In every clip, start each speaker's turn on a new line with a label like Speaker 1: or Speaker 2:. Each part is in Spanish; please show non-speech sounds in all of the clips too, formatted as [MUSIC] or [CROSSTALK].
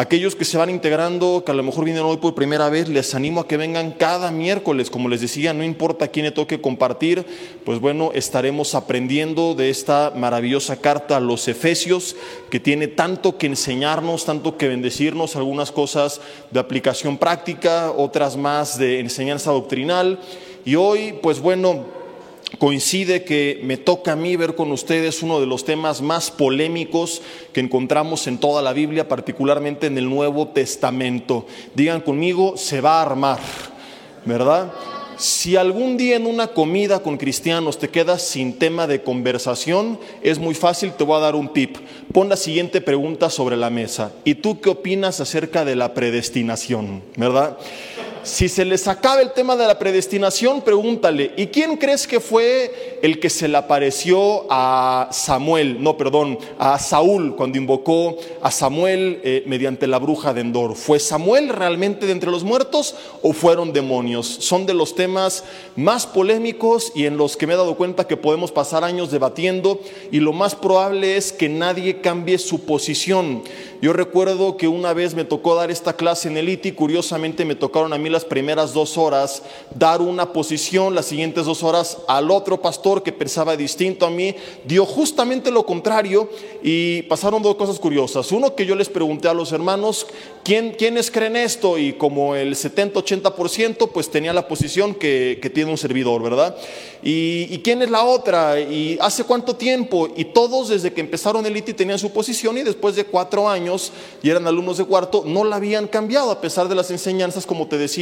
Speaker 1: Aquellos que se van integrando, que a lo mejor vienen hoy por primera vez, les animo a que vengan cada miércoles. Como les decía, no importa quién le toque compartir, pues bueno, estaremos aprendiendo de esta maravillosa carta a los Efesios, que tiene tanto que enseñarnos, tanto que bendecirnos, algunas cosas de aplicación práctica, otras más de enseñanza doctrinal. Y hoy, pues bueno, coincide que me toca a mí ver con ustedes uno de los temas más polémicos que encontramos en toda la Biblia, particularmente en el Nuevo Testamento. Digan conmigo, se va a armar, ¿verdad? Si algún día en una comida con cristianos te quedas sin tema de conversación, es muy fácil, te voy a dar un tip. Pon la siguiente pregunta sobre la mesa. ¿Y tú qué opinas acerca de la predestinación? ¿Verdad? Si se les acaba el tema de la predestinación, pregúntale, ¿y quién crees que fue el que se le apareció a Samuel, no, perdón, a Saúl cuando invocó a Samuel eh, mediante la bruja de Endor? ¿Fue Samuel realmente de entre los muertos o fueron demonios? Son de los temas más polémicos y en los que me he dado cuenta que podemos pasar años debatiendo y lo más probable es que nadie cambie su posición. Yo recuerdo que una vez me tocó dar esta clase en el ITI, curiosamente me tocaron a mí las primeras dos horas dar una posición, las siguientes dos horas al otro pastor que pensaba distinto a mí, dio justamente lo contrario y pasaron dos cosas curiosas. Uno que yo les pregunté a los hermanos, ¿quién, ¿quiénes creen esto? Y como el 70-80% pues tenía la posición que, tiene un servidor, ¿verdad? ¿Y, ¿Y quién es la otra? ¿Y hace cuánto tiempo? Y todos desde que empezaron el ITI tenían su posición y después de cuatro años, y eran alumnos de cuarto, no la habían cambiado a pesar de las enseñanzas, como te decía,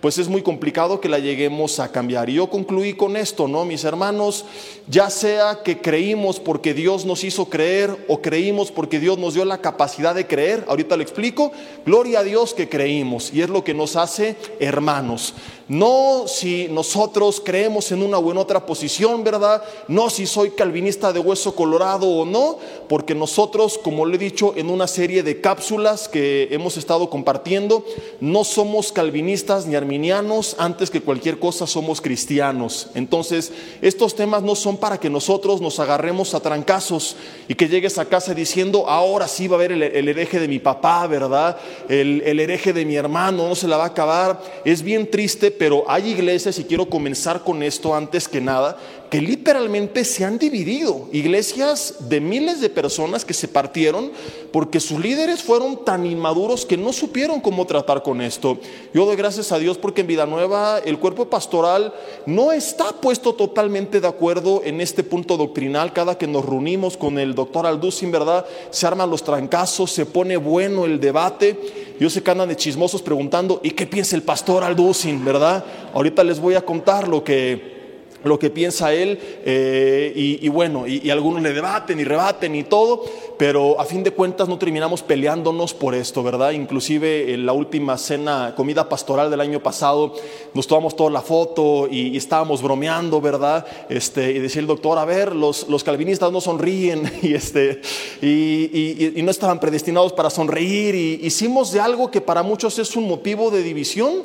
Speaker 1: pues es muy complicado que la lleguemos a cambiar. Y yo concluí con esto, ¿no? Mis hermanos, ya sea que creímos porque Dios nos hizo creer o creímos porque Dios nos dio la capacidad de creer, ahorita lo explico, gloria a Dios que creímos y es lo que nos hace hermanos. No si nosotros creemos en una o en otra posición, ¿verdad? No si soy calvinista de hueso colorado o no, porque nosotros, como le he dicho en una serie de cápsulas que hemos estado compartiendo, no somos calvinistas ni arminianos, antes que cualquier cosa somos cristianos. Entonces, estos temas no son para que nosotros nos agarremos a trancazos y que llegues a casa diciendo, ahora sí va a haber el, hereje de mi papá, ¿verdad? El, el hereje de mi hermano, no se la va a acabar. Es bien triste, pero hay iglesias, y quiero comenzar con esto antes que nada, que literalmente se han dividido. Iglesias de miles de personas que se partieron porque sus líderes fueron tan inmaduros que no supieron cómo tratar con esto. Yo doy gracias a Dios porque en Vida Nueva el cuerpo pastoral no está puesto totalmente de acuerdo en este punto doctrinal. Cada que nos reunimos con el doctor Alducin, ¿verdad? Se arman los trancazos, se pone bueno el debate. Yo sé que andan de chismosos preguntando, ¿y qué piensa el pastor Alducin, verdad? Ahorita les voy a contar lo que lo que piensa él, eh, y, bueno, y, algunos le debaten y rebaten y todo, pero a fin de cuentas no terminamos peleándonos por esto, ¿verdad? Inclusive en la última cena, comida pastoral del año pasado, nos tomamos toda la foto y, estábamos bromeando, ¿verdad? Este, y decía el doctor, a ver, los, los calvinistas no sonríen [LAUGHS] y, este, y, no estaban predestinados para sonreír, y hicimos de algo que para muchos es un motivo de división,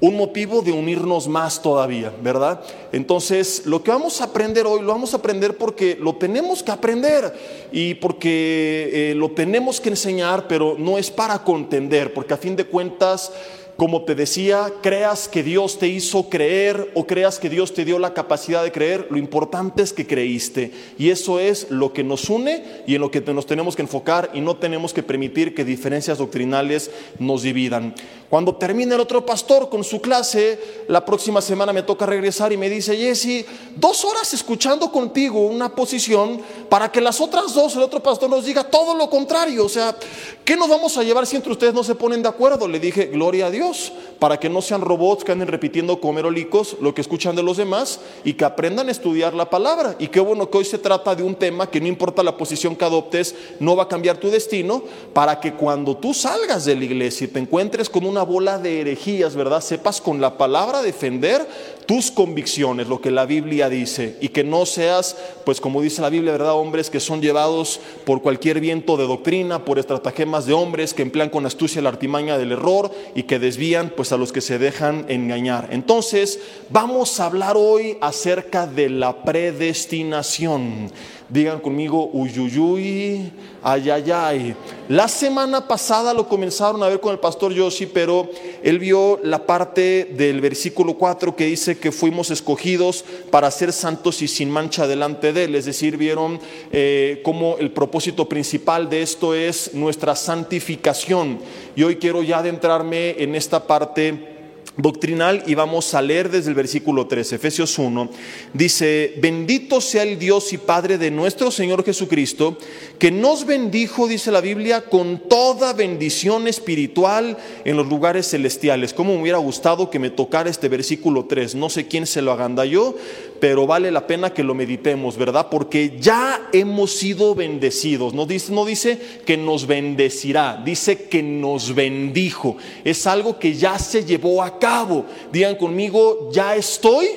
Speaker 1: un motivo de unirnos más todavía, ¿verdad? Entonces, lo que vamos a aprender hoy, lo vamos a aprender porque lo tenemos que aprender y porque eh, lo tenemos que enseñar, pero no es para contender, porque a fin de cuentas como te decía, creas que Dios te hizo creer o creas que Dios te dio la capacidad de creer, lo importante es que creíste. Y eso es lo que nos une y en lo que nos tenemos que enfocar y no tenemos que permitir que diferencias doctrinales nos dividan. Cuando termine el otro pastor con su clase, la próxima semana me toca regresar y me dice, Jesse, dos horas escuchando contigo una posición para que las otras dos, el otro pastor nos diga todo lo contrario. O sea, ¿qué nos vamos a llevar si entre ustedes no se ponen de acuerdo? Le dije, gloria a Dios para que no sean robots que anden repitiendo como merolicos lo que escuchan de los demás y que aprendan a estudiar la palabra. Y qué bueno que hoy se trata de un tema que no importa la posición que adoptes, no va a cambiar tu destino, para que cuando tú salgas de la iglesia y te encuentres con una bola de herejías, ¿verdad? Sepas con la palabra defender tus convicciones, lo que la Biblia dice, y que no seas, pues como dice la Biblia, ¿verdad? Hombres que son llevados por cualquier viento de doctrina, por estratagemas de hombres que emplean con astucia la artimaña del error y que desvían pues a los que se dejan engañar. Entonces, vamos a hablar hoy acerca de la predestinación Digan conmigo, uyuyuy, ayayay. La semana pasada lo comenzaron a ver con el pastor Yoshi, pero él vio la parte del versículo 4 que dice que fuimos escogidos para ser santos y sin mancha delante de él. Es decir, vieron eh, cómo el propósito principal de esto es nuestra santificación. Y hoy quiero ya adentrarme en esta parte doctrinal y vamos a leer desde el versículo 3, Efesios 1, dice, bendito sea el Dios y Padre de nuestro Señor Jesucristo, que nos bendijo, dice la Biblia, con toda bendición espiritual en los lugares celestiales. Como me hubiera gustado que me tocara este versículo 3, no sé quién se lo agandalló, pero vale la pena que lo meditemos, ¿verdad? Porque ya hemos sido bendecidos. No dice, no dice que nos bendecirá, dice que nos bendijo. Es algo que ya se llevó a cabo. Digan conmigo, ya estoy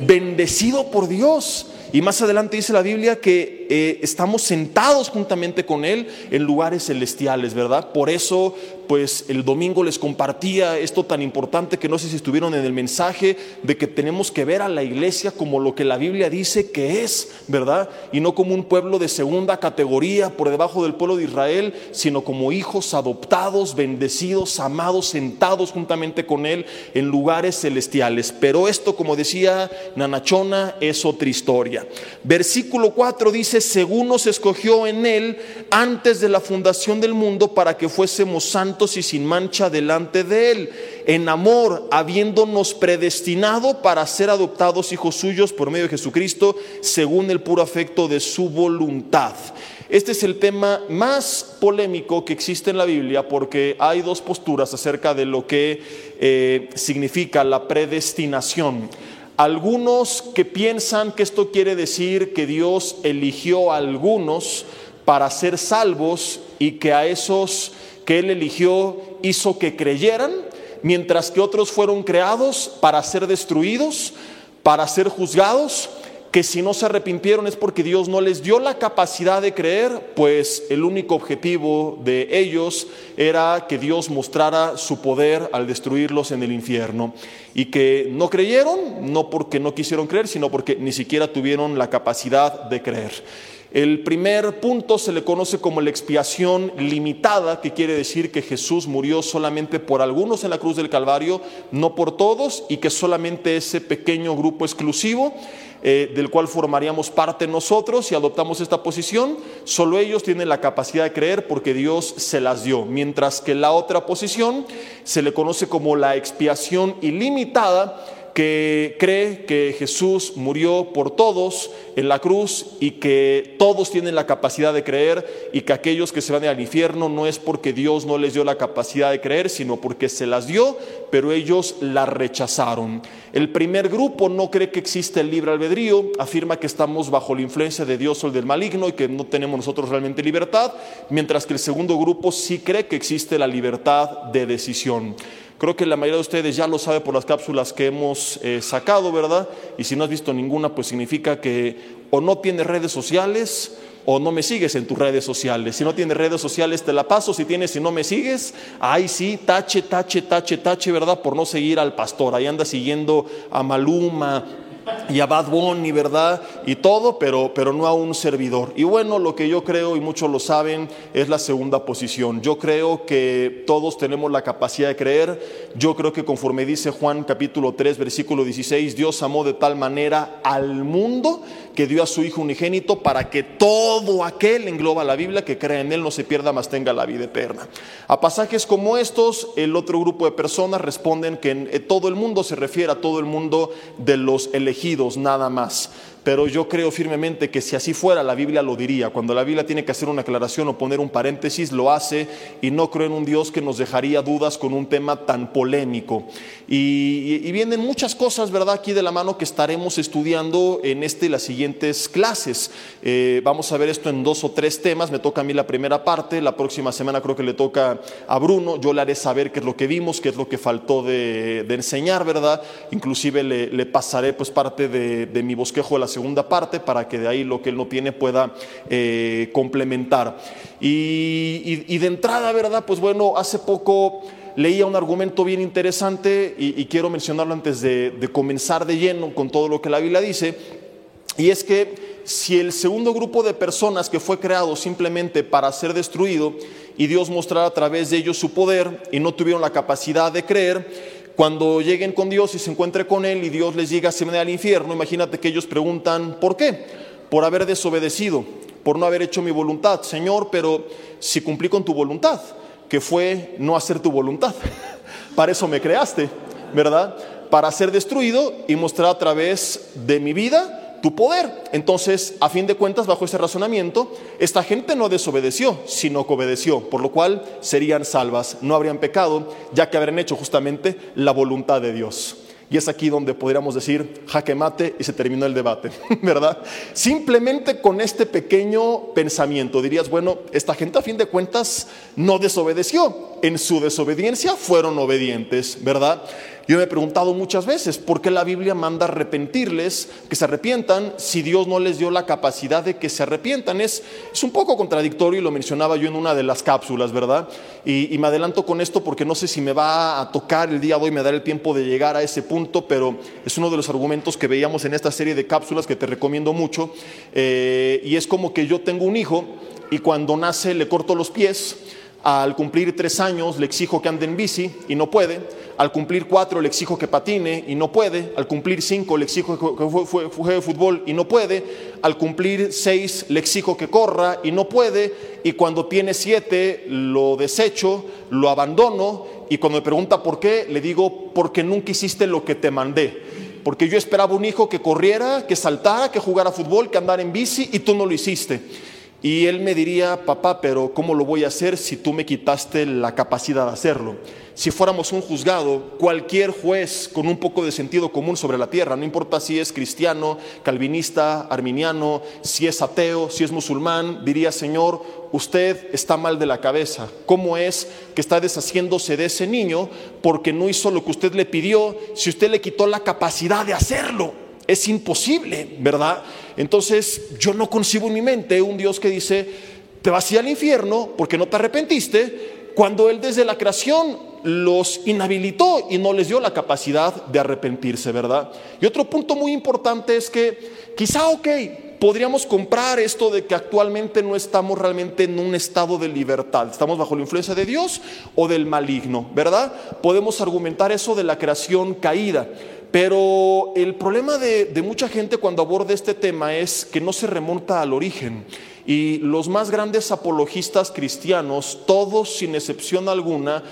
Speaker 1: bendecido por Dios. Y más adelante dice la Biblia que eh, estamos sentados juntamente con Él en lugares celestiales, ¿verdad? Por eso pues el domingo les compartía esto tan importante que no sé si estuvieron en el mensaje de que tenemos que ver a la iglesia como lo que la Biblia dice que es, ¿verdad? Y no como un pueblo de segunda categoría por debajo del pueblo de Israel, sino como hijos adoptados, bendecidos, amados, sentados juntamente con Él en lugares celestiales. Pero esto, como decía Nanachona, es otra historia. Versículo 4 dice, según nos escogió en Él antes de la fundación del mundo para que fuésemos santos y sin mancha delante de Él, en amor, habiéndonos predestinado para ser adoptados hijos suyos por medio de Jesucristo, según el puro afecto de su voluntad. Este es el tema más polémico que existe en la Biblia porque hay dos posturas acerca de lo que eh, significa la predestinación. Algunos que piensan que esto quiere decir que Dios eligió a algunos para ser salvos y que a esos que Él eligió hizo que creyeran, mientras que otros fueron creados para ser destruidos, para ser juzgados, que si no se arrepintieron es porque Dios no les dio la capacidad de creer, pues el único objetivo de ellos era que Dios mostrara su poder al destruirlos en el infierno. Y que no creyeron, no porque no quisieron creer, sino porque ni siquiera tuvieron la capacidad de creer. El primer punto se le conoce como la expiación limitada, que quiere decir que Jesús murió solamente por algunos en la cruz del Calvario, no por todos, y que solamente ese pequeño grupo exclusivo eh, del cual formaríamos parte nosotros y adoptamos esta posición, solo ellos tienen la capacidad de creer porque Dios se las dio, mientras que la otra posición se le conoce como la expiación ilimitada, que cree que Jesús murió por todos en la cruz y que todos tienen la capacidad de creer y que aquellos que se van al infierno no es porque Dios no les dio la capacidad de creer, sino porque se las dio, pero ellos la rechazaron. El primer grupo no cree que existe el libre albedrío, afirma que estamos bajo la influencia de Dios o del maligno y que no tenemos nosotros realmente libertad, mientras que el segundo grupo sí cree que existe la libertad de decisión. Creo que la mayoría de ustedes ya lo sabe por las cápsulas que hemos eh, sacado, ¿verdad? Y si no has visto ninguna, pues significa que o no tienes redes sociales o no me sigues en tus redes sociales. Si no tienes redes sociales, te la paso. Si tienes y no me sigues, ahí sí, tache, tache, tache, tache, ¿verdad? Por no seguir al pastor. Ahí anda siguiendo a Maluma, y a Bad Bunny, ¿verdad? Y todo, pero, pero no a un servidor. Y bueno, lo que yo creo, y muchos lo saben, es la segunda posición. Yo creo que todos tenemos la capacidad de creer. Yo creo que conforme dice Juan capítulo 3, versículo 16, Dios amó de tal manera al mundo que dio a su Hijo unigénito para que todo aquel, engloba la Biblia, que cree en Él no se pierda, más tenga la vida eterna. A pasajes como estos, el otro grupo de personas responden que eh, todo el mundo se refiere a todo el mundo de los elegidos, nada más pero yo creo firmemente que si así fuera, la Biblia lo diría. Cuando la Biblia tiene que hacer una aclaración o poner un paréntesis, lo hace y no creo en un Dios que nos dejaría dudas con un tema tan polémico. Y, vienen muchas cosas, ¿verdad?, aquí de la mano que estaremos estudiando en este y las clases. Eh, vamos a ver esto en dos o tres temas. Me toca a mí la primera parte, la próxima semana creo que le toca a Bruno. Yo le haré saber qué es lo que vimos, qué es lo que faltó de, enseñar, ¿verdad? Inclusive le, pasaré pues parte de, mi bosquejo de la segunda parte para que de ahí lo que él no tiene pueda eh, complementar. Y, de entrada, ¿verdad? Pues bueno, hace poco leía un argumento bien interesante y, quiero mencionarlo antes de comenzar de lleno con todo lo que la Biblia dice. Y es que si el segundo grupo de personas que fue creado simplemente para ser destruido y Dios mostrar a través de ellos su poder y no tuvieron la capacidad de creer, cuando lleguen con Dios y se encuentre con Él y Dios les diga se me al infierno, imagínate que ellos preguntan, ¿por qué? Por haber desobedecido, por no haber hecho mi voluntad. Señor, pero si cumplí con tu voluntad, que fue no hacer tu voluntad. [LAUGHS] Para eso me creaste, ¿verdad? Para ser destruido y mostrar a través de mi vida tu poder. Entonces, a fin de cuentas, bajo ese razonamiento, esta gente no desobedeció, sino que obedeció, por lo cual serían salvas, no habrían pecado, ya que habrían hecho justamente la voluntad de Dios. Y es aquí donde podríamos decir jaque mate y se terminó el debate, [LAUGHS] ¿verdad? Simplemente con este pequeño pensamiento dirías, bueno, esta gente a fin de cuentas no desobedeció, en su desobediencia fueron obedientes, ¿verdad? Yo me he preguntado muchas veces por qué la Biblia manda arrepentirles, que se arrepientan, si Dios no les dio la capacidad de que se arrepientan. Es, es un poco contradictorio y lo mencionaba yo en una de las cápsulas, ¿verdad? Y, me adelanto con esto porque no sé si me va a tocar el día de hoy, me dará el tiempo de llegar a ese punto, pero es uno de los argumentos que veíamos en esta serie de cápsulas que te recomiendo mucho. Eh, y es como que yo tengo un hijo y cuando nace le corto los pies al cumplir tres años le exijo que ande en bici y no puede. Al cumplir cuatro le exijo que patine y no puede. Al cumplir cinco le exijo que juegue fútbol y no puede. Al cumplir seis le exijo que corra y no puede. Y cuando tiene siete lo desecho, lo abandono. Y cuando me pregunta por qué, le digo, porque nunca hiciste lo que te mandé. Porque yo esperaba un hijo que corriera, que saltara, que jugara fútbol, que andara en bici y tú no lo hiciste. Y él me diría, papá, pero ¿cómo lo voy a hacer si tú me quitaste la capacidad de hacerlo? Si fuéramos un juzgado, cualquier juez con un poco de sentido común sobre la tierra, no importa si es cristiano, calvinista, arminiano, si es ateo, si es musulmán, diría, Señor, usted está mal de la cabeza. ¿Cómo es que está deshaciéndose de ese niño porque no hizo lo que usted le pidió si usted le quitó la capacidad de hacerlo? es imposible, ¿verdad? Entonces yo no concibo en mi mente un Dios que dice, te vas a ir al infierno porque no te arrepentiste, cuando Él desde la creación los inhabilitó y no les dio la capacidad de arrepentirse, ¿verdad? Y otro punto muy importante es que quizá, ok, podríamos comprar esto de que actualmente no estamos realmente en un estado de libertad, estamos bajo la influencia de Dios o del maligno, ¿verdad? Podemos argumentar eso de la creación caída. Pero el problema de, mucha gente cuando aborda este tema es que no se remonta al origen. Y los más grandes apologistas cristianos, todos sin excepción alguna,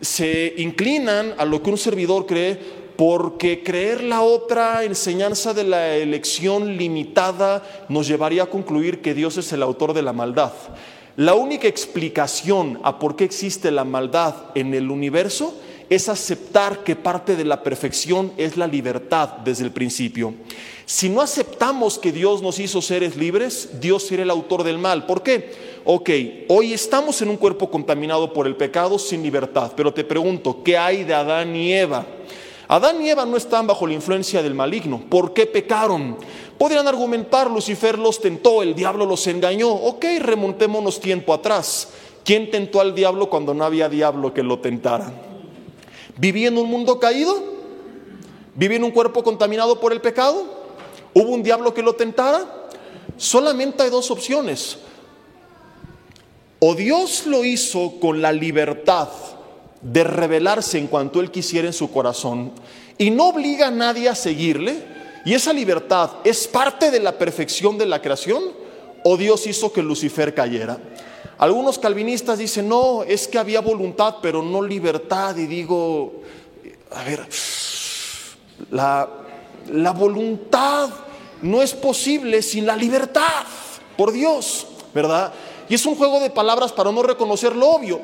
Speaker 1: se inclinan a lo que un servidor cree porque creer la otra enseñanza de la elección limitada nos llevaría a concluir que Dios es el autor de la maldad. La única explicación a por qué existe la maldad en el universo es aceptar que parte de la perfección es la libertad desde el principio. Si no aceptamos que Dios nos hizo seres libres, Dios será el autor del mal. ¿Por qué? Ok, hoy estamos en un cuerpo contaminado por el pecado sin libertad, pero te pregunto, ¿qué hay de Adán y Eva? Adán y Eva no están bajo la influencia del maligno. ¿Por qué pecaron? Podrían argumentar, Lucifer los tentó, el diablo los engañó. Ok, remontémonos tiempo atrás. ¿Quién tentó al diablo cuando no había diablo que lo tentara? ¿Viví en un mundo caído? ¿Viví en un cuerpo contaminado por el pecado? ¿Hubo un diablo que lo tentara? Solamente hay dos opciones. O Dios lo hizo con la libertad de revelarse en cuanto Él quisiera en su corazón y no obliga a nadie a seguirle, y esa libertad es parte de la perfección de la creación, o Dios hizo que Lucifer cayera. Algunos calvinistas dicen, no, es que había voluntad, pero no libertad. Y digo, a ver, la, la voluntad no es posible sin la libertad, por Dios, ¿verdad? Y es un juego de palabras para no reconocer lo obvio.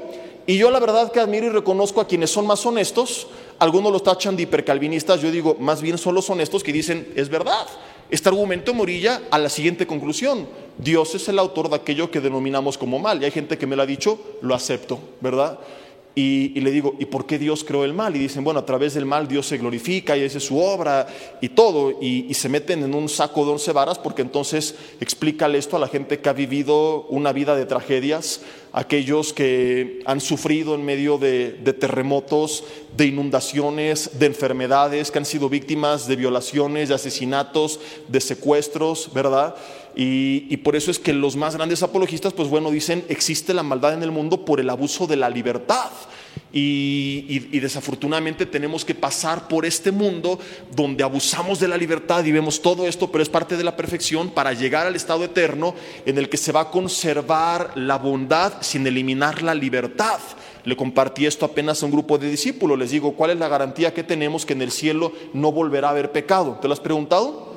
Speaker 1: Y yo la verdad que admiro y reconozco a quienes son más honestos, algunos los tachan de hipercalvinistas, yo digo, más bien son los honestos que dicen, es verdad. Este argumento morilla a la siguiente conclusión. Dios es el autor de aquello que denominamos como mal. Y hay gente que me lo ha dicho, lo acepto, ¿verdad? Y, le digo, ¿y por qué Dios creó el mal? Y dicen, bueno, a través del mal Dios se glorifica y esa es su obra y todo. Y, se meten en un saco de once varas porque entonces explícale esto a la gente que ha vivido una vida de tragedias, aquellos que han sufrido en medio de, terremotos, de inundaciones, de enfermedades, que han sido víctimas de violaciones, de asesinatos, de secuestros, ¿verdad? Y, y, por eso es que los más grandes apologistas, pues bueno, dicen, existe la maldad en el mundo por el abuso de la libertad. Y, desafortunadamente tenemos que pasar por este mundo donde abusamos de la libertad y vemos todo esto, pero es parte de la perfección para llegar al estado eterno en el que se va a conservar la bondad sin eliminar la libertad. Le compartí esto apenas a un grupo de discípulos, les digo, ¿cuál es la garantía que tenemos que en el cielo no volverá a haber pecado? ¿Te lo has preguntado?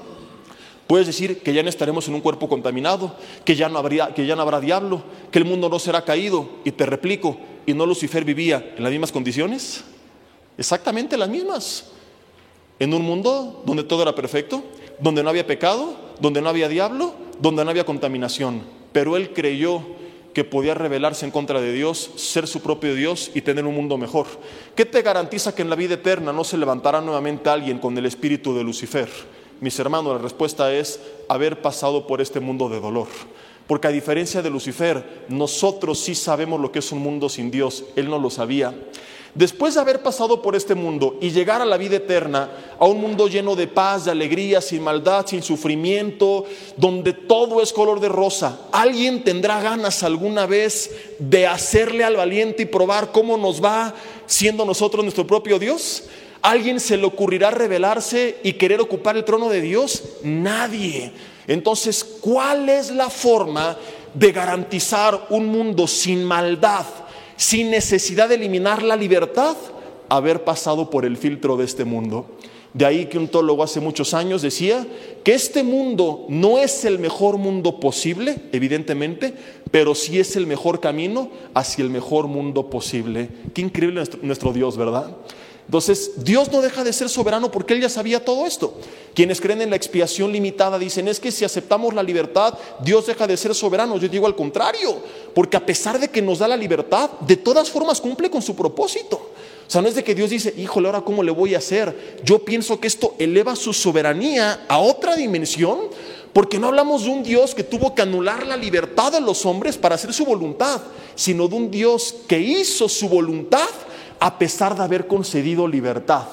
Speaker 1: Puedes decir que ya no estaremos en un cuerpo contaminado, que ya no, habría, que ya no habrá diablo, que el mundo no será caído. Y te replico, ¿y no Lucifer vivía en las mismas condiciones? Exactamente las mismas. En un mundo donde todo era perfecto, donde no había pecado, donde no había diablo, donde no había contaminación. Pero él creyó que podía rebelarse en contra de Dios, ser su propio Dios y tener un mundo mejor. ¿Qué te garantiza que en la vida eterna no se levantará nuevamente alguien con el espíritu de Lucifer? Mis hermanos, la respuesta es haber pasado por este mundo de dolor. Porque a diferencia de Lucifer, nosotros sí sabemos lo que es un mundo sin Dios. Él no lo sabía. Después de haber pasado por este mundo y llegar a la vida eterna, a un mundo lleno de paz, de alegría, sin maldad, sin sufrimiento, donde todo es color de rosa, ¿alguien tendrá ganas alguna vez de hacerle al valiente y probar cómo nos va siendo nosotros nuestro propio Dios? ¿Alguien se le ocurrirá rebelarse y querer ocupar el trono de Dios? Nadie. Entonces, ¿cuál es la forma de garantizar un mundo sin maldad, sin necesidad de eliminar la libertad? Haber pasado por el filtro de este mundo. De ahí que un teólogo hace muchos años decía que este mundo no es el mejor mundo posible, evidentemente, pero sí es el mejor camino hacia el mejor mundo posible. Qué increíble nuestro, nuestro Dios, ¿verdad? Entonces, Dios no deja de ser soberano porque Él ya sabía todo esto. Quienes creen en la expiación limitada dicen, es que si aceptamos la libertad, Dios deja de ser soberano. Yo digo al contrario, porque a pesar de que nos da la libertad, de todas formas cumple con su propósito. O sea, no es de que Dios dice, híjole, ahora cómo le voy a hacer. Yo pienso que esto eleva su soberanía a otra dimensión, porque no hablamos de un Dios que tuvo que anular la libertad de los hombres para hacer su voluntad, sino de un Dios que hizo su voluntad a pesar de haber concedido libertad,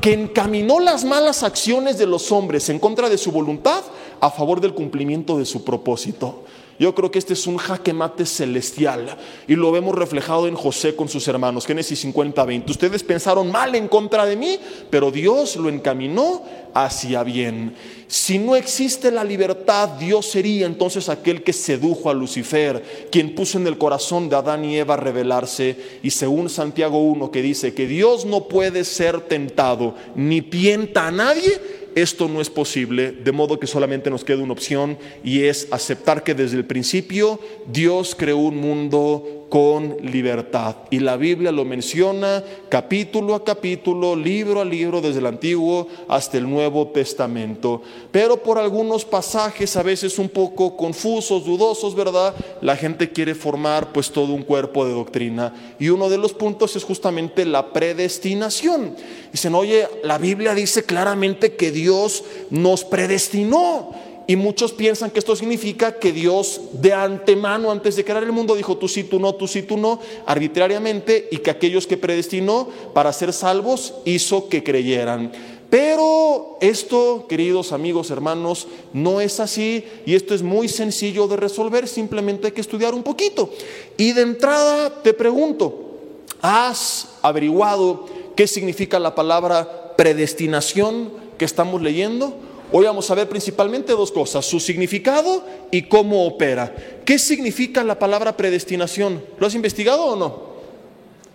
Speaker 1: que encaminó las malas acciones de los hombres en contra de su voluntad a favor del cumplimiento de su propósito. Yo creo que este es un jaque mate celestial y lo vemos reflejado en José con sus hermanos. Génesis 50, 20. Ustedes pensaron mal en contra de mí, pero Dios lo encaminó hacia bien. Si no existe la libertad, Dios sería entonces aquel que sedujo a Lucifer, quien puso en el corazón de Adán y Eva rebelarse. Y según Santiago 1 que dice que Dios no puede ser tentado ni tienta a nadie, esto no es posible, de modo que solamente nos queda una opción y es aceptar que desde el principio Dios creó un mundo con libertad. Y la Biblia lo menciona capítulo a capítulo, libro a libro, desde el Antiguo hasta el Nuevo Testamento. Pero por algunos pasajes a veces un poco confusos, dudosos, ¿verdad? La gente quiere formar pues todo un cuerpo de doctrina. Y uno de los puntos es justamente la predestinación. Dicen, oye, la Biblia dice claramente que Dios nos predestinó. Y muchos piensan que esto significa que Dios de antemano, antes de crear el mundo, dijo tú sí, tú no, tú sí, tú no, arbitrariamente, y que aquellos que predestinó para ser salvos hizo que creyeran. Pero esto, queridos amigos, hermanos, no es así y esto es muy sencillo de resolver, simplemente hay que estudiar un poquito. Y de entrada te pregunto, ¿has averiguado qué significa la palabra predestinación que estamos leyendo? Hoy vamos a ver principalmente dos cosas, su significado y cómo opera. ¿Qué significa la palabra predestinación? ¿Lo has investigado o no?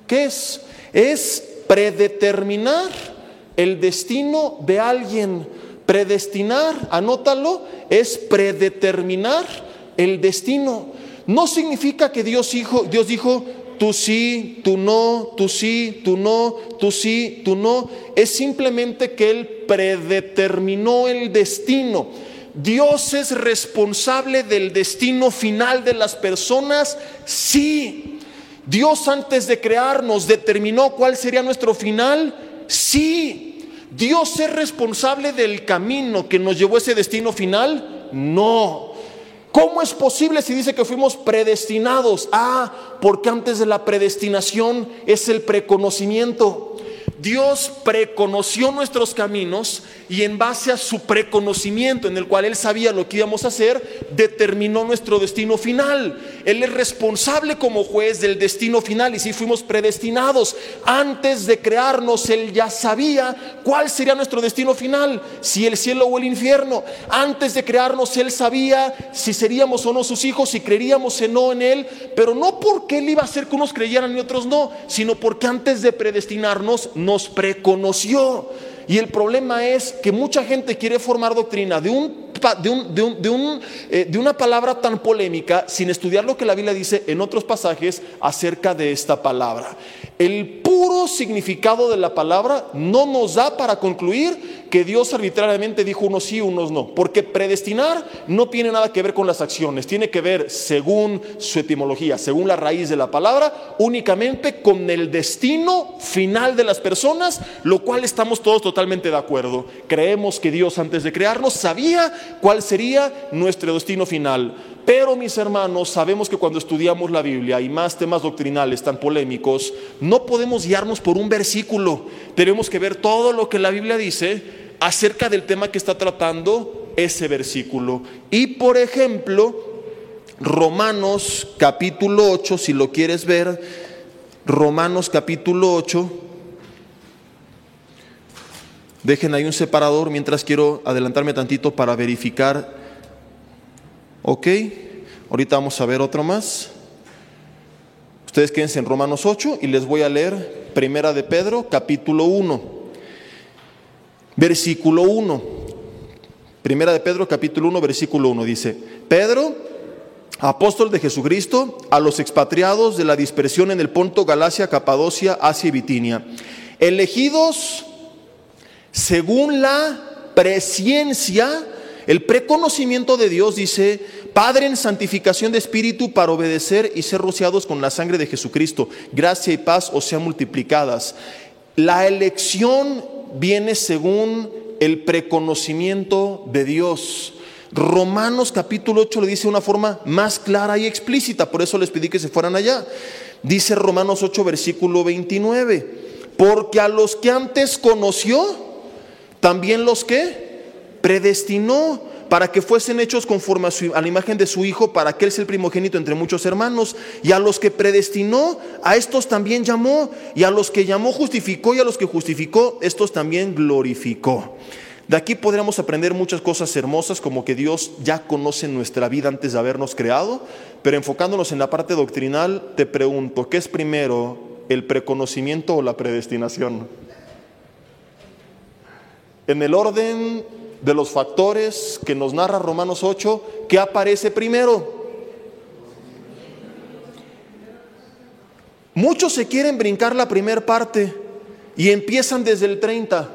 Speaker 1: ¿Qué es? Es predeterminar el destino de alguien. Predestinar, anótalo, es predeterminar el destino. No significa que Dios, hijo, Dios dijo, tú sí, tú no, tú sí, tú no, tú sí, tú no. Es simplemente que Él predeterminó el destino. Dios es responsable del destino final de las personas, sí. Dios antes de crearnos determinó cuál sería nuestro final, sí. Dios es responsable del camino que nos llevó a ese destino final, no. ¿Cómo es posible si dice que fuimos predestinados? Ah, porque antes de la predestinación es el preconocimiento. Dios preconoció nuestros caminos y en base a su preconocimiento en el cual Él sabía lo que íbamos a hacer, determinó nuestro destino final. Él es responsable como juez del destino final y si fuimos predestinados, antes de crearnos, Él ya sabía cuál sería nuestro destino final, si el cielo o el infierno. Antes de crearnos, Él sabía si seríamos o no sus hijos, si creeríamos o no en Él, pero no porque Él iba a hacer que unos creyeran y otros no, sino porque antes de predestinarnos, nos preconoció. Y el problema es que mucha gente quiere formar doctrina de, un, de, eh, de, una palabra tan polémica sin estudiar lo que la Biblia dice en otros pasajes acerca de esta palabra. El puro significado de la palabra no nos da para concluir que Dios arbitrariamente dijo unos sí, unos no, porque predestinar no tiene nada que ver con las acciones, tiene que ver, según su etimología, según la raíz de la palabra, únicamente con el destino final de las personas, lo cual estamos todos totalmente de acuerdo. Creemos que Dios antes de crearnos sabía cuál sería nuestro destino final. Pero mis hermanos, sabemos que cuando estudiamos la Biblia y más temas doctrinales tan polémicos, no podemos guiarnos por un versículo. Tenemos que ver todo lo que la Biblia dice acerca del tema que está tratando ese versículo. Y por ejemplo, Romanos capítulo 8, si lo quieres ver, Romanos capítulo 8. Dejen ahí un separador mientras quiero adelantarme tantito para verificar Ok, ahorita vamos a ver otro más. Ustedes quédense en Romanos 8 y les voy a leer Primera de Pedro, capítulo 1, versículo 1. Primera de Pedro, capítulo 1, versículo 1 dice, Pedro, apóstol de Jesucristo, a los expatriados de la dispersión en el Ponto, Galacia, Capadocia, Asia y Bitinia, elegidos según la presciencia el preconocimiento de Dios dice, Padre en santificación de espíritu para obedecer y ser rociados con la sangre de Jesucristo. Gracia y paz os sean multiplicadas. La elección viene según el preconocimiento de Dios. Romanos capítulo 8 le dice de una forma más clara y explícita, por eso les pedí que se fueran allá. Dice Romanos 8 versículo 29, porque a los que antes conoció, también los que predestinó para que fuesen hechos conforme a, la imagen de su Hijo, para que Él sea el primogénito entre muchos hermanos. Y a los que predestinó, a estos también llamó. Y a los que llamó justificó, y a los que justificó, estos también glorificó. De aquí podríamos aprender muchas cosas hermosas, como que Dios ya conoce nuestra vida antes de habernos creado. Pero enfocándonos en la parte doctrinal, te pregunto, ¿qué es primero, el preconocimiento o la predestinación? En el orden de los factores que nos narra Romanos 8, ¿qué aparece primero? Muchos se quieren brincar la primera parte y empiezan desde el 30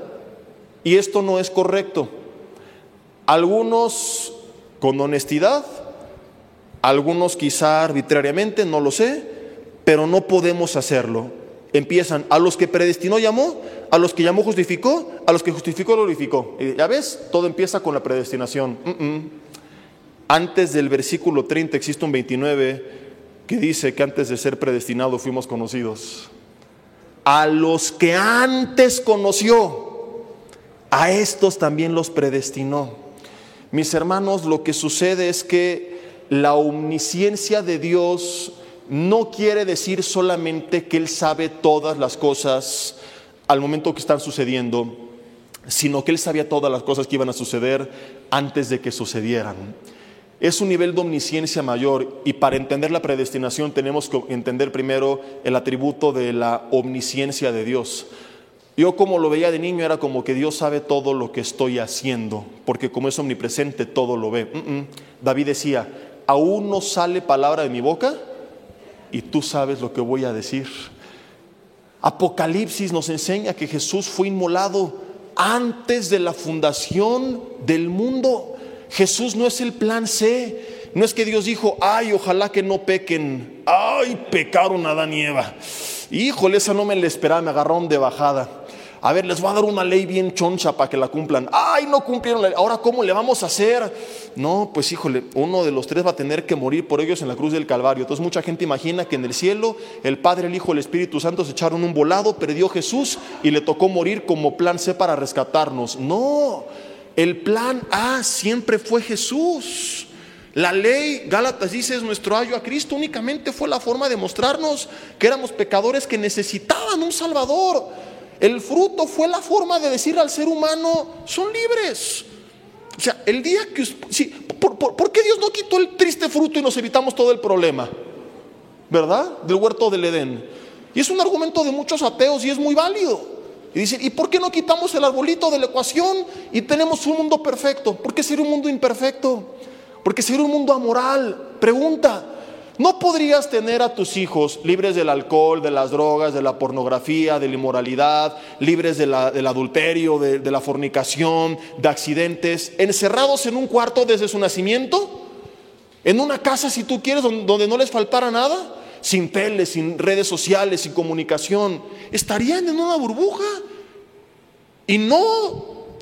Speaker 1: y esto no es correcto. Algunos con honestidad, algunos quizá arbitrariamente, no lo sé, pero no podemos hacerlo empiezan a los que predestinó llamó, a los que llamó justificó, a los que justificó glorificó. Y ya ves, todo empieza con la predestinación. Antes del versículo 30 existe un 29 que dice que antes de ser predestinados fuimos conocidos. A los que antes conoció, a estos también los predestinó. Mis hermanos, lo que sucede es que la omnisciencia de Dios no quiere decir solamente que Él sabe todas las cosas al momento que están sucediendo, sino que Él sabía todas las cosas que iban a suceder antes de que sucedieran. Es un nivel de omnisciencia mayor y para entender la predestinación tenemos que entender primero el atributo de la omnisciencia de Dios. Yo como lo veía de niño era como que Dios sabe todo lo que estoy haciendo, porque como es omnipresente todo lo ve. Mm, mm. David decía, aún no sale palabra de mi boca y tú sabes lo que voy a decir. Apocalipsis nos enseña que Jesús fue inmolado antes de la fundación del mundo. Jesús no es el plan C. No es que Dios dijo, ay, ojalá que no pequen. Ay, pecaron Adán y Eva. Híjole, esa no me la esperaba, me agarraron de bajada. A ver, les voy a dar una ley bien choncha para que la cumplan. Ay, no cumplieron la ley. Ahora, ¿cómo le vamos a hacer? No, pues híjole, uno de los tres va a tener que morir por ellos en la cruz del Calvario. Entonces mucha gente imagina que en el cielo el Padre, el Hijo, el Espíritu Santo se echaron un volado, perdió Jesús y le tocó morir como plan C para rescatarnos. No, el plan A siempre fue Jesús. La ley, Gálatas dice, es nuestro ayo a Cristo, únicamente fue la forma de mostrarnos que éramos pecadores que necesitaban un Salvador. El fruto fue la forma de decir al ser humano, son libres. O sea, el día que... Sí, ¿por, qué Dios no quitó el triste fruto y nos evitamos todo el problema? ¿Verdad? Del huerto del Edén. Y es un argumento de muchos ateos y es muy válido. Y dicen, ¿y por qué no quitamos el arbolito de la ecuación y tenemos un mundo perfecto? ¿Por qué sería un mundo imperfecto? Porque sería un mundo amoral. Pregunta, ¿no podrías tener a tus hijos libres del alcohol, de las drogas, de la pornografía, de la inmoralidad, libres del adulterio, de, de la fornicación, de accidentes, encerrados en un cuarto desde su nacimiento? ¿En una casa, si tú quieres, donde no les faltara nada? Sin tele, sin redes sociales, sin comunicación. Estarían en una burbuja y no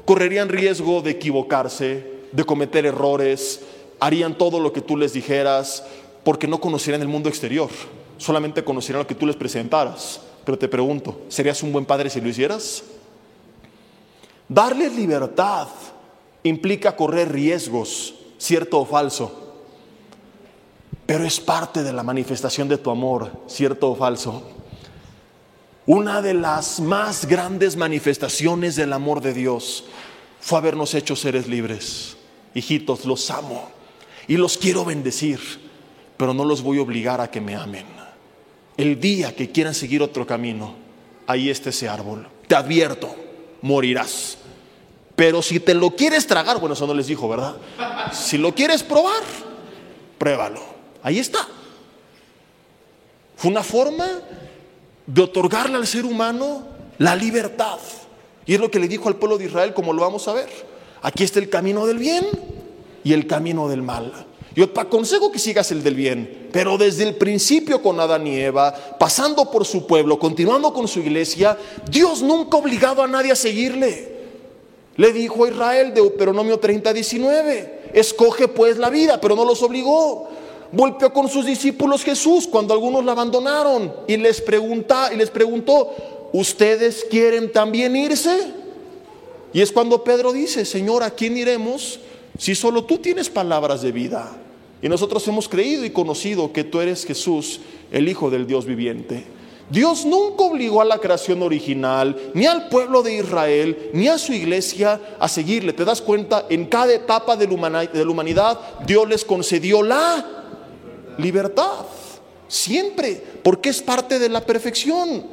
Speaker 1: correrían riesgo de equivocarse, de cometer errores, harían todo lo que tú les dijeras porque no conocerían el mundo exterior, solamente conocerían lo que tú les presentaras. Pero te pregunto, ¿serías un buen padre si lo hicieras? Darles libertad implica correr riesgos, cierto o falso, pero es parte de la manifestación de tu amor, cierto o falso. Una de las más grandes manifestaciones del amor de Dios fue habernos hecho seres libres. Hijitos, los amo y los quiero bendecir, pero no los voy a obligar a que me amen. El día que quieran seguir otro camino, ahí está ese árbol. Te advierto, morirás. Pero si te lo quieres tragar, bueno, eso no les dijo, ¿verdad? Si lo quieres probar, pruébalo. Ahí está. Fue una forma de otorgarle al ser humano la libertad. Y es lo que le dijo al pueblo de Israel, como lo vamos a ver. Aquí está el camino del bien y el camino del mal. Yo te aconsejo que sigas el del bien, pero desde el principio con Adán y Eva, pasando por su pueblo, continuando con su iglesia, Dios nunca ha obligado a nadie a seguirle. Le dijo a Israel, Deuteronomio 30, 19, escoge pues la vida, pero no los obligó. Volvió con sus discípulos Jesús cuando algunos la abandonaron y les, pregunta, y les preguntó, ¿ustedes quieren también irse? Y es cuando Pedro dice, Señor, ¿a quién iremos? Si solo tú tienes palabras de vida y nosotros hemos creído y conocido que tú eres Jesús, el Hijo del Dios viviente. Dios nunca obligó a la creación original, ni al pueblo de Israel, ni a su iglesia a seguirle. ¿Te das cuenta? En cada etapa de la humanidad Dios les concedió la libertad. Siempre, porque es parte de la perfección.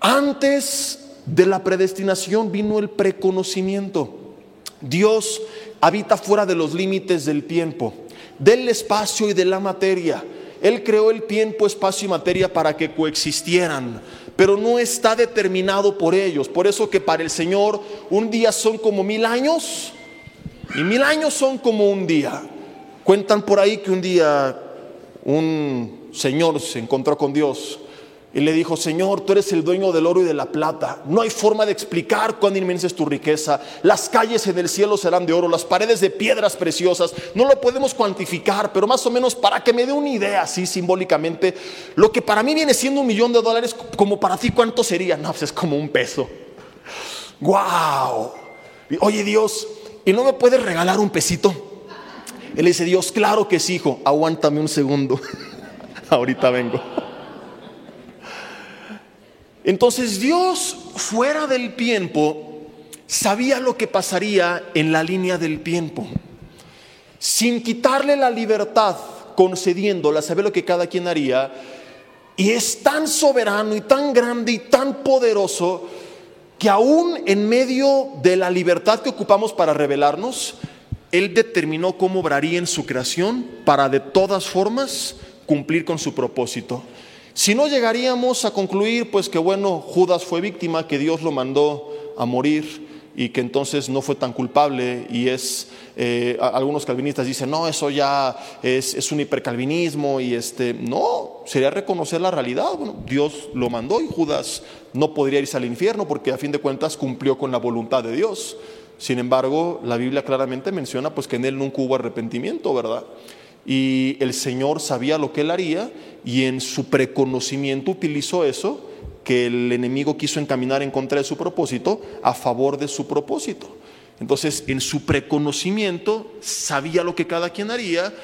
Speaker 1: Antes de la predestinación vino el preconocimiento. Dios habita fuera de los límites del tiempo, del espacio y de la materia. Él creó el tiempo, espacio y materia para que coexistieran, pero no está determinado por ellos. Por eso que para el Señor un día son como mil años y mil años son como un día. Cuentan por ahí que un día un señor se encontró con Dios y le dijo, Señor, tú eres el dueño del oro y de la plata. No hay forma de explicar cuán inmensa es tu riqueza. Las calles en el cielo serán de oro, las paredes de piedras preciosas. No lo podemos cuantificar, pero más o menos para que me dé una idea así simbólicamente, lo que para mí viene siendo un millón de dólares, como para ti cuánto sería. No, pues es como un peso. ¡Wow! Oye Dios, ¿y no me puedes regalar un pesito? Él dice, Dios, claro que sí, hijo. Aguántame un segundo. [LAUGHS] Ahorita vengo. Entonces Dios fuera del tiempo sabía lo que pasaría en la línea del tiempo. Sin quitarle la libertad, concediéndola, sabe lo que cada quien haría. Y es tan soberano y tan grande y tan poderoso que aún en medio de la libertad que ocupamos para revelarnos, Él determinó cómo obraría en su creación para de todas formas cumplir con su propósito. Si no llegaríamos a concluir, pues que bueno, Judas fue víctima, que Dios lo mandó a morir y que entonces no fue tan culpable y es, eh, algunos calvinistas dicen, no, eso ya es, un hipercalvinismo y este, no, sería reconocer la realidad. Bueno, Dios lo mandó y Judas no podría irse al infierno porque a fin de cuentas cumplió con la voluntad de Dios. Sin embargo, la Biblia claramente menciona pues que en él nunca hubo arrepentimiento, ¿verdad? Y el Señor sabía lo que él haría y en su preconocimiento utilizó eso que el enemigo quiso encaminar en contra de su propósito a favor de su propósito. Entonces, en su preconocimiento sabía lo que cada quien haría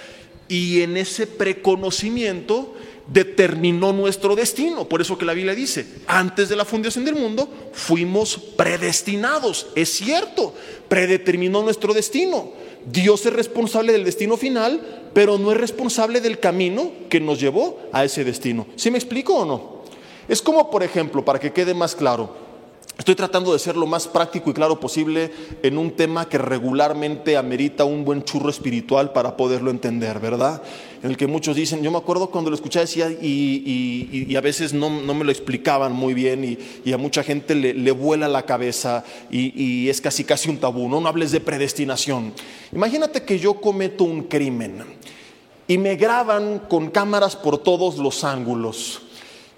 Speaker 1: y en ese preconocimiento determinó nuestro destino. Por eso que la Biblia dice, antes de la fundación del mundo fuimos predestinados. Es cierto, predeterminó nuestro destino. Dios es responsable del destino final, pero no es responsable del camino que nos llevó a ese destino. ¿Sí me explico o no? Es como, por ejemplo, para que quede más claro, Estoy tratando de ser lo más práctico y claro posible en un tema que regularmente amerita un buen churro espiritual para poderlo entender, ¿verdad? En el que muchos dicen, yo me acuerdo cuando lo escuché decía y, a veces no, me lo explicaban muy bien y, a mucha gente le, vuela la cabeza y, es casi casi un tabú, ¿no? no hables de predestinación. Imagínate que yo cometo un crimen y me graban con cámaras por todos los ángulos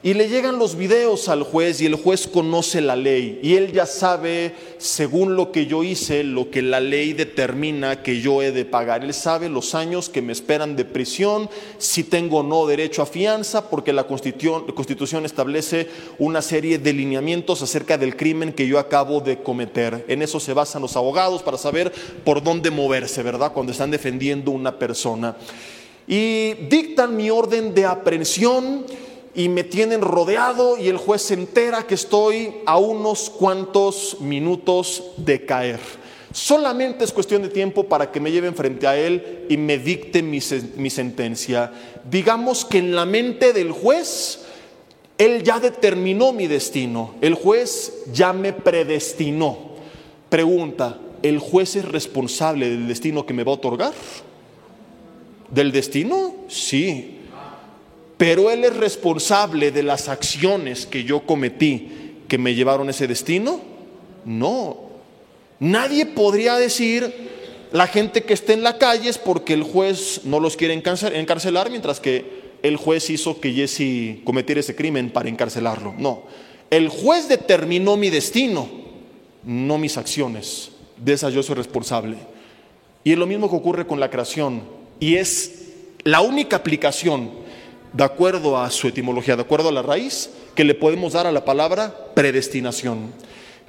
Speaker 1: y le llegan los videos al juez y el juez conoce la ley y él ya sabe, según lo que yo hice, lo que la ley determina que yo he de pagar. Él sabe los años que me esperan de prisión, si tengo o no derecho a fianza, porque la constitución, establece una serie de lineamientos acerca del crimen que yo acabo de cometer. En eso se basan los abogados para saber por dónde moverse, ¿verdad? Cuando están defendiendo una persona. Y dictan mi orden de aprehensión y me tienen rodeado y el juez se entera que estoy a unos cuantos minutos de caer. Solamente es cuestión de tiempo para que me lleven frente a él y me dicte mi, mi sentencia. Digamos que en la mente del juez, él ya determinó mi destino. El juez ya me predestinó. Pregunta, ¿el juez es responsable del destino que me va a otorgar? ¿Del destino? Sí, pero Él es responsable de las acciones que yo cometí que me llevaron a ese destino. No. Nadie podría decir, la gente que esté en la calle es porque el juez no los quiere encarcelar, mientras que el juez hizo que Jesse cometiera ese crimen para encarcelarlo. No. El juez determinó mi destino, no mis acciones. De esas yo soy responsable. Y es lo mismo que ocurre con la creación. Y es la única aplicación de acuerdo a su etimología, de acuerdo a la raíz que le podemos dar a la palabra predestinación.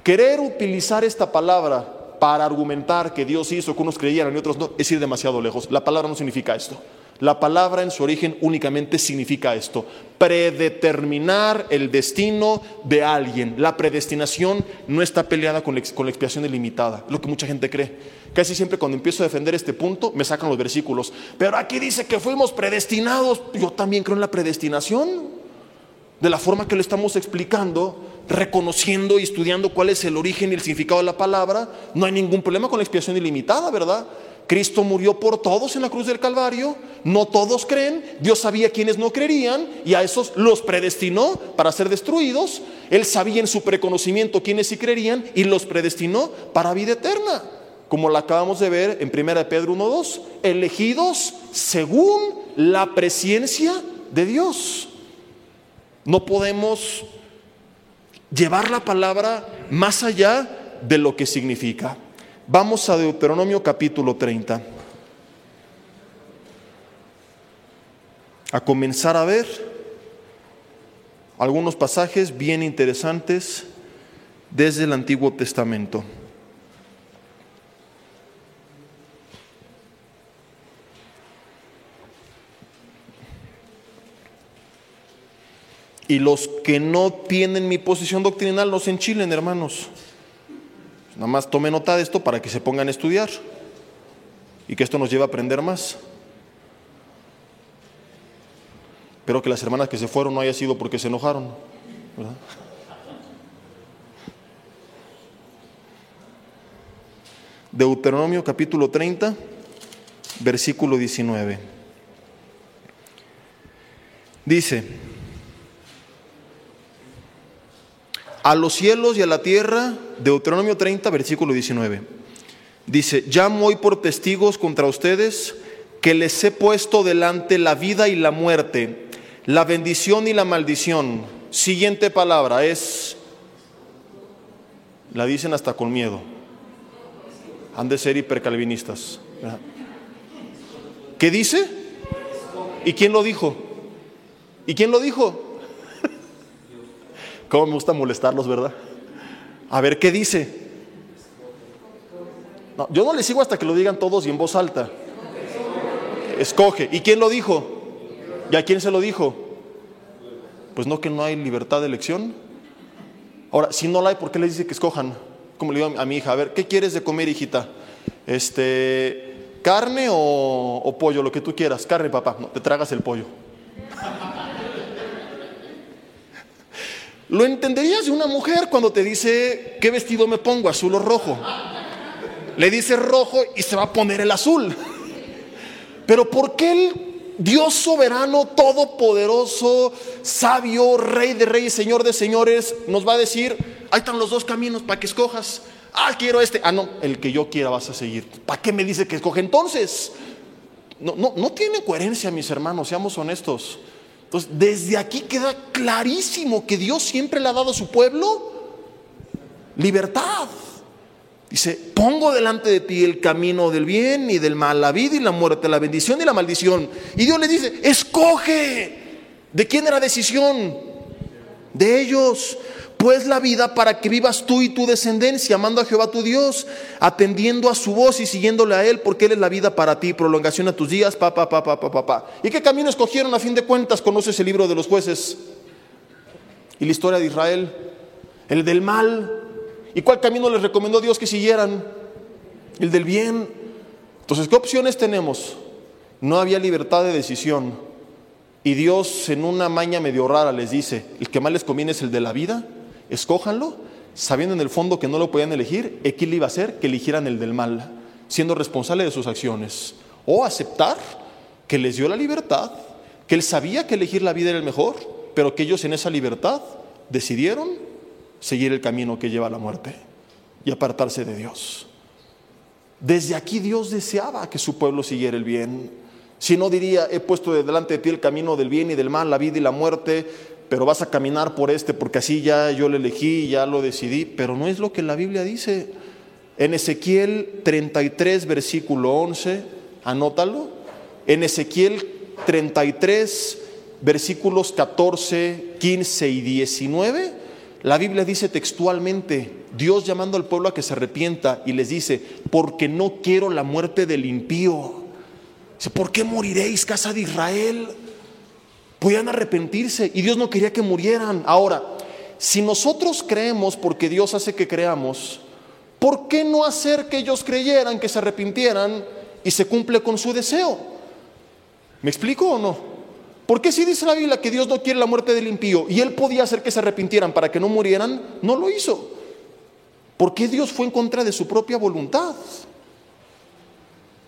Speaker 1: Querer utilizar esta palabra para argumentar que Dios hizo que unos creyeran y otros no es ir demasiado lejos. La palabra no significa esto. La palabra en su origen únicamente significa esto, predeterminar el destino de alguien. La predestinación no está peleada con la, expiación ilimitada, lo que mucha gente cree. Casi siempre cuando empiezo a defender este punto me sacan los versículos, pero aquí dice que fuimos predestinados. Yo también creo en la predestinación, de la forma que lo estamos explicando, reconociendo y estudiando cuál es el origen y el significado de la palabra, no hay ningún problema con la expiación ilimitada, ¿verdad? Cristo murió por todos en la cruz del Calvario, no todos creen, Dios sabía quienes no creerían y a esos los predestinó para ser destruidos, Él sabía en su preconocimiento quienes sí creerían y los predestinó para vida eterna, como la acabamos de ver en 1 Pedro 1.2, elegidos según la presencia de Dios. No podemos llevar la palabra más allá de lo que significa. Vamos a Deuteronomio capítulo 30. A comenzar a ver algunos pasajes bien interesantes desde el Antiguo Testamento. Y los que no tienen mi posición doctrinal no se enchilen, hermanos. Nada más tome nota de esto para que se pongan a estudiar y que esto nos lleve a aprender más. Espero que las hermanas que se fueron no haya sido porque se enojaron. Deuteronomio capítulo 30, versículo 19. Dice, a los cielos y a la tierra, Deuteronomio 30, versículo 19. Dice, llamo hoy por testigos contra ustedes que les he puesto delante la vida y la muerte, la bendición y la maldición. Siguiente palabra es, la dicen hasta con miedo. Han de ser hipercalvinistas. ¿Qué dice? ¿Y quién lo dijo? ¿Y quién lo dijo? ¿Cómo me gusta molestarlos, verdad? A ver, ¿qué dice? yo no le sigo hasta que lo digan todos y en voz alta. Escoge. ¿Y quién lo dijo? ¿Y a quién se lo dijo? Pues no que no hay libertad de elección. Ahora, si no la hay, ¿por qué le dice que escojan? Como le digo a mi hija, a ver, ¿qué quieres de comer, hijita? Este, carne o, pollo, lo que tú quieras. Carne, papá. No, te tragas el pollo. Lo entenderías de una mujer cuando te dice, ¿qué vestido me pongo? ¿Azul o rojo? Le dice rojo y se va a poner el azul. Pero ¿por qué el Dios soberano, todopoderoso, sabio, rey de reyes, señor de señores, nos va a decir, ahí están los dos caminos para que escojas. Ah, quiero este. Ah, no, el que yo quiera vas a seguir. ¿Para qué me dice que escoge entonces? No, no, no tiene coherencia, mis hermanos, seamos honestos. Entonces, desde aquí queda clarísimo que Dios siempre le ha dado a su pueblo libertad. Dice, pongo delante de ti el camino del bien y del mal, la vida y la muerte, la bendición y la maldición. Y Dios le dice, escoge. ¿De quién era decisión? De ellos. Pues la vida para que vivas tú y tu descendencia, amando a Jehová tu Dios, atendiendo a su voz y siguiéndole a Él, porque Él es la vida para ti, prolongación a tus días, pa, pa, pa, pa, pa, pa. ¿Y qué camino escogieron a fin de cuentas? Conoces el libro de los jueces y la historia de Israel, el del mal, ¿Y cuál camino les recomendó Dios que siguieran? El del bien. Entonces, ¿qué opciones tenemos? No había libertad de decisión. Y Dios en una maña medio rara les dice, el que más les conviene es el de la vida, escójanlo, sabiendo en el fondo que no lo podían elegir, ¿qué le iba a hacer? Que eligieran el del mal, siendo responsable de sus acciones. O aceptar que les dio la libertad, que él sabía que elegir la vida era el mejor, pero que ellos en esa libertad decidieron seguir el camino que lleva a la muerte y apartarse de Dios. Desde aquí Dios deseaba que su pueblo siguiera el bien. Si no diría, he puesto delante de ti el camino del bien y del mal, la vida y la muerte, pero vas a caminar por este porque así ya yo lo elegí, ya lo decidí, pero no es lo que la Biblia dice. En Ezequiel 33, versículo 11, anótalo. En Ezequiel 33, versículos 14, 15 y 19 la Biblia dice textualmente, Dios llamando al pueblo a que se arrepienta y les dice, porque no quiero la muerte del impío. ¿por qué moriréis, casa de Israel? Podían arrepentirse y Dios no quería que murieran. Ahora, si nosotros creemos porque Dios hace que creamos, ¿por qué no hacer que ellos creyeran, que se arrepintieran y se cumple con su deseo? ¿Me explico o no? ¿Por qué si dice la Biblia que Dios no quiere la muerte del impío y él podía hacer que se arrepintieran para que no murieran? No lo hizo. ¿Por qué Dios fue en contra de su propia voluntad?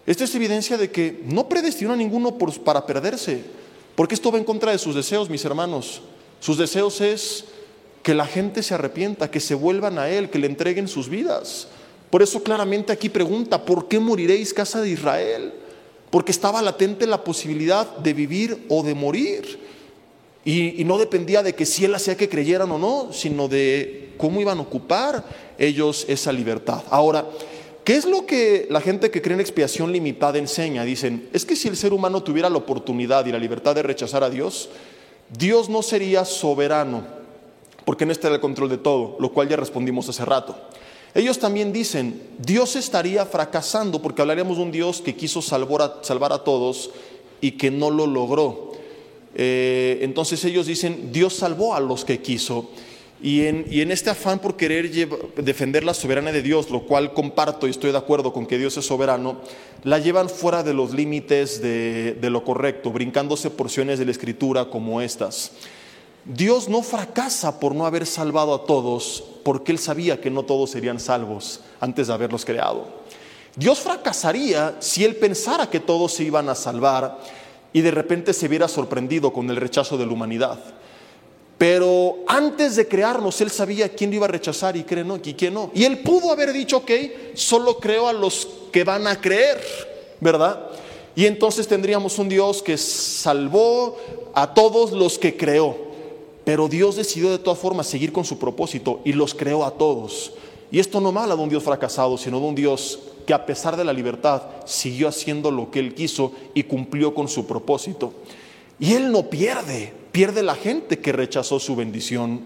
Speaker 1: Esta es evidencia de que no predestinó a ninguno para perderse, porque esto va en contra de sus deseos, mis hermanos. Sus deseos es que la gente se arrepienta, que se vuelvan a Él, que le entreguen sus vidas. Por eso claramente aquí pregunta, ¿por qué moriréis casa de Israel? porque estaba latente la posibilidad de vivir o de morir. Y, no dependía de que si él hacía que creyeran o no, sino de cómo iban a ocupar ellos esa libertad. Ahora, ¿qué es lo que la gente que cree en expiación limitada enseña? Dicen, es que si el ser humano tuviera la oportunidad y la libertad de rechazar a Dios, Dios no sería soberano, porque no está el control de todo, lo cual ya respondimos hace rato. Ellos también dicen, Dios estaría fracasando porque hablaríamos de un Dios que quiso salvar a, salvar a todos y que no lo logró. Eh, entonces ellos dicen, Dios salvó a los que quiso. Y en, y en este afán por querer defender la soberanía de Dios, lo cual comparto y estoy de acuerdo con que Dios es soberano, la llevan fuera de los límites de, de lo correcto, brincándose porciones de la escritura como estas. Dios no fracasa por no haber salvado a todos, porque Él sabía que no todos serían salvos antes de haberlos creado. Dios fracasaría si Él pensara que todos se iban a salvar y de repente se viera sorprendido con el rechazo de la humanidad. Pero antes de crearnos, Él sabía quién lo iba a rechazar y no, y quién no. Y Él pudo haber dicho, ok, solo creo a los que van a creer, ¿verdad? Y entonces tendríamos un Dios que salvó a todos los que creó. Pero Dios decidió de todas formas seguir con su propósito y los creó a todos. Y esto no habla de un Dios fracasado, sino de un Dios que a pesar de la libertad siguió haciendo lo que él quiso y cumplió con su propósito. Y él no pierde, pierde la gente que rechazó su bendición.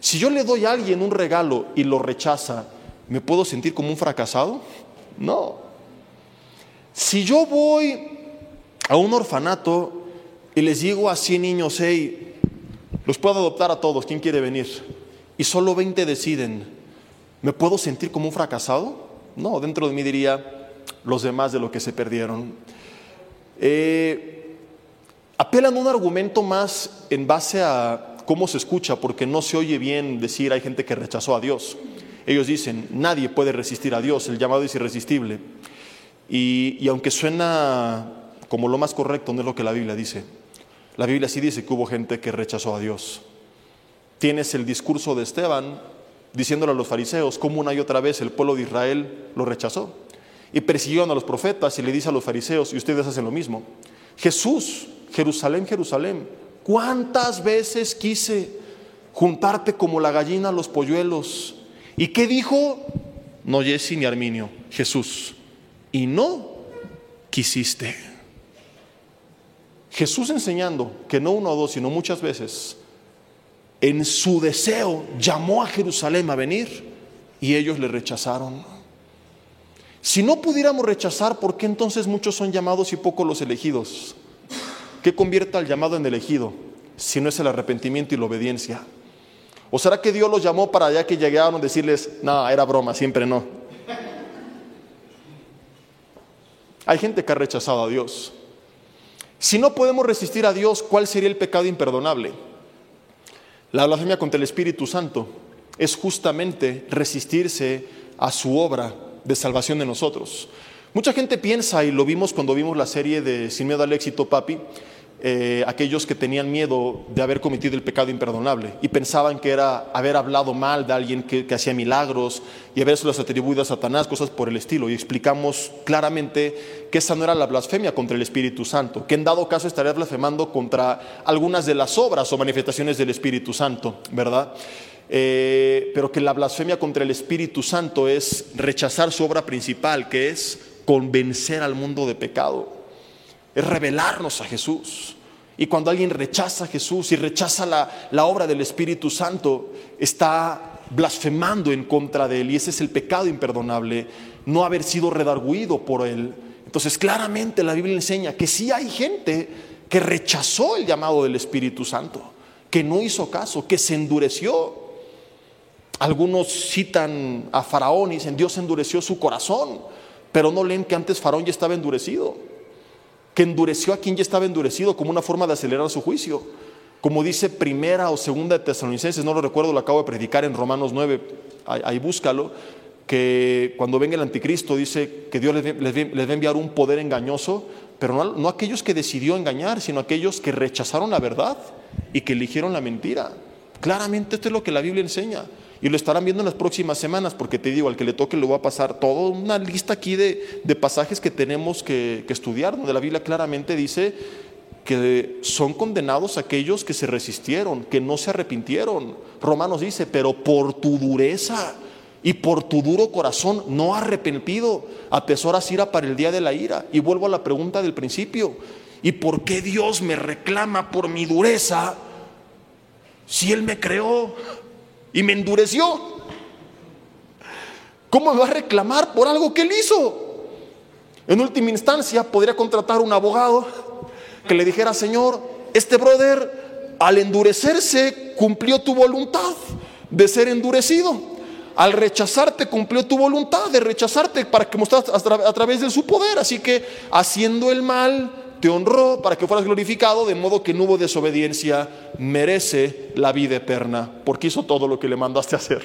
Speaker 1: Si yo le doy a alguien un regalo y lo rechaza, ¿me puedo sentir como un fracasado? No. Si yo voy a un orfanato y les digo a 100 niños, hey, los puedo adoptar a todos, ¿quién quiere venir? Y solo 20 deciden, ¿me puedo sentir como un fracasado? No, dentro de mí diría los demás de lo que se perdieron. Eh, apelan a un argumento más en base a cómo se escucha, porque no se oye bien decir hay gente que rechazó a Dios. Ellos dicen, nadie puede resistir a Dios, el llamado es irresistible. Y, y, aunque suena como lo más correcto, no es lo que la Biblia dice. La Biblia sí dice que hubo gente que rechazó a Dios. Tienes el discurso de Esteban diciéndole a los fariseos cómo una y otra vez el pueblo de Israel lo rechazó. Y persiguieron a los profetas y le dice a los fariseos, y ustedes hacen lo mismo. Jesús, Jerusalén, Jerusalén, ¿cuántas veces quise juntarte como la gallina a los polluelos? ¿Y qué dijo? No Jesse ni Arminio, Jesús. Y no quisiste. Jesús enseñando que no uno o dos, sino muchas veces, en su deseo llamó a Jerusalén a venir y ellos le rechazaron. Si no pudiéramos rechazar, ¿por qué entonces muchos son llamados y pocos los elegidos? ¿Qué convierte al llamado en elegido si no es el arrepentimiento y la obediencia? ¿O será que Dios los llamó para allá que llegaron decirles, no, era broma, siempre no? Hay gente que ha rechazado a Dios. Si no podemos resistir a Dios, ¿cuál sería el pecado imperdonable? La blasfemia contra el Espíritu Santo es justamente resistirse a su obra de salvación de nosotros. Mucha gente piensa, y lo vimos cuando vimos la serie de Sin miedo al éxito, papi, eh, aquellos que tenían miedo de haber cometido el pecado imperdonable y pensaban que era haber hablado mal de alguien que, hacía milagros y haberse los atribuido a Satanás, cosas por el estilo. Y explicamos claramente que esa no era la blasfemia contra el Espíritu Santo, que en dado caso estaría blasfemando contra algunas de las obras o manifestaciones del Espíritu Santo, ¿verdad? Eh, pero que la blasfemia contra el Espíritu Santo es rechazar su obra principal, que es convencer al mundo de pecado es revelarnos a Jesús. Y cuando alguien rechaza a Jesús y rechaza la, la, obra del Espíritu Santo, está blasfemando en contra de Él. Y ese es el pecado imperdonable, no haber sido redarguido por Él. Entonces claramente la Biblia enseña que sí hay gente que rechazó el llamado del Espíritu Santo, que no hizo caso, que se endureció. Algunos citan a Faraón y dicen, Dios endureció su corazón, pero no leen que antes Faraón ya estaba endurecido que endureció a quien ya estaba endurecido como una forma de acelerar su juicio. Como dice primera o segunda de Tesalonicenses, no lo recuerdo, lo acabo de predicar en Romanos 9, ahí, búscalo, que cuando venga el anticristo dice que Dios les, va a enviar un poder engañoso, pero no aquellos que decidió engañar, sino aquellos que rechazaron la verdad y que eligieron la mentira. Claramente esto es lo que la Biblia enseña. Y lo estarán viendo en las próximas semanas, porque te digo, al que le toque le va a pasar toda una lista aquí de, de pasajes que tenemos que, que estudiar, donde la Biblia claramente dice que son condenados aquellos que se resistieron, que no se arrepintieron. Romanos dice, pero por tu dureza y por tu duro corazón no arrepentido, atesoras ira para el día de la ira. Y vuelvo a la pregunta del principio, ¿y por qué Dios me reclama por mi dureza si Él me creó? Y me endureció. ¿Cómo me va a reclamar por algo que él hizo? En última instancia, podría contratar un abogado que le dijera, Señor, este brother al endurecerse cumplió tu voluntad de ser endurecido. Al rechazarte cumplió tu voluntad de rechazarte para que mostras a través de su poder. Así que haciendo el mal, te honró para que fueras glorificado, de modo que no hubo desobediencia, merece la vida eterna, porque hizo todo lo que le mandaste hacer.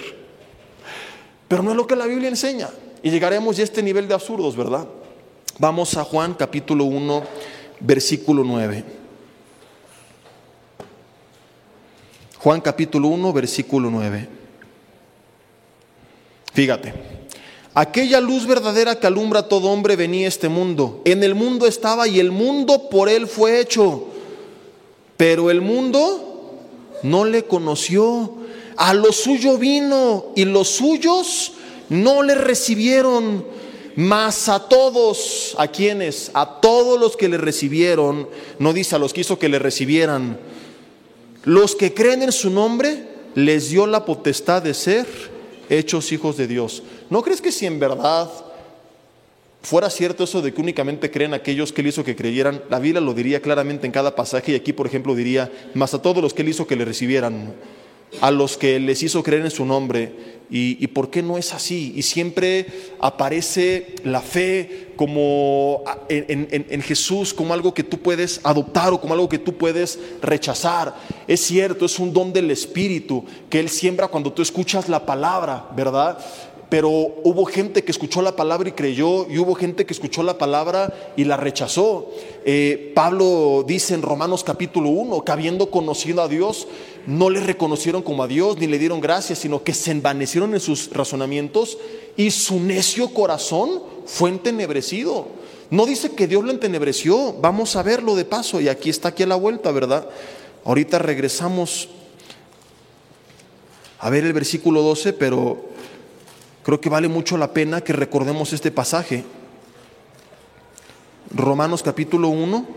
Speaker 1: Pero no es lo que la Biblia enseña. Y llegaremos ya a este nivel de absurdos, ¿verdad? Vamos a Juan capítulo 1, versículo 9. Juan capítulo 1, versículo 9. Fíjate, Aquella luz verdadera que alumbra a todo hombre venía a este mundo. En el mundo estaba y el mundo por él fue hecho. Pero el mundo no le conoció. A lo suyo vino y los suyos no le recibieron. Mas a todos, ¿a quienes? A todos los que le recibieron, no dice a los que hizo que le recibieran, los que creen en su nombre, les dio la potestad de ser hechos hijos de Dios. ¿No crees que si en verdad fuera cierto eso de que únicamente creen aquellos que él hizo que creyeran, la Biblia lo diría claramente en cada pasaje y aquí, por ejemplo, diría, más a todos los que él hizo que le recibieran, a los que les hizo creer en su nombre. ¿Y, por qué no es así? Y siempre aparece la fe como en, en, Jesús como algo que tú puedes adoptar o como algo que tú puedes rechazar. Es cierto, es un don del Espíritu que Él siembra cuando tú escuchas la palabra, ¿verdad? Pero hubo gente que escuchó la palabra y creyó, y hubo gente que escuchó la palabra y la rechazó. Eh, Pablo dice en Romanos capítulo 1 que habiendo conocido a Dios, no le reconocieron como a Dios ni le dieron gracias, sino que se envanecieron en sus razonamientos y su necio corazón fue entenebrecido. No dice que Dios lo entenebreció, vamos a verlo de paso, y aquí está aquí a la vuelta, ¿verdad? Ahorita regresamos a ver el versículo 12, pero Creo que vale mucho la pena que recordemos este pasaje. Romanos capítulo 1,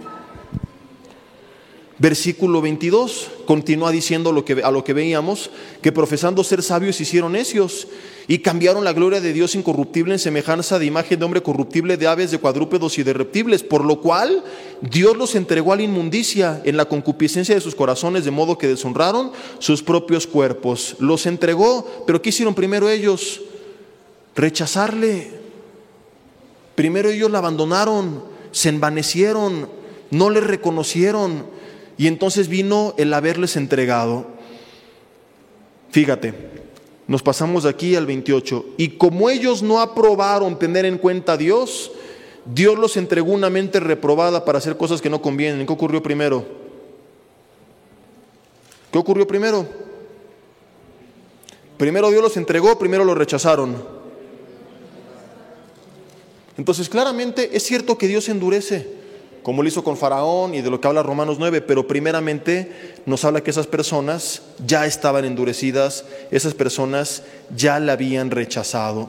Speaker 1: versículo 22, continúa diciendo lo que, a lo que veíamos, que profesando ser sabios hicieron necios y cambiaron la gloria de Dios incorruptible en semejanza de imagen de hombre corruptible, de aves, de cuadrúpedos y de reptiles, por lo cual Dios los entregó a la inmundicia en la concupiscencia de sus corazones, de modo que deshonraron sus propios cuerpos. Los entregó, pero ¿qué hicieron primero ellos? Rechazarle. Primero ellos la abandonaron, se envanecieron, no le reconocieron y entonces vino el haberles entregado. Fíjate, nos pasamos de aquí al 28. Y como ellos no aprobaron tener en cuenta a Dios, Dios los entregó una mente reprobada para hacer cosas que no convienen. ¿Qué ocurrió primero? ¿Qué ocurrió primero? Primero Dios los entregó, primero los rechazaron. Entonces, claramente es cierto que Dios endurece, como lo hizo con Faraón y de lo que habla Romanos 9, pero primeramente nos habla que esas personas ya estaban endurecidas, esas personas ya la habían rechazado.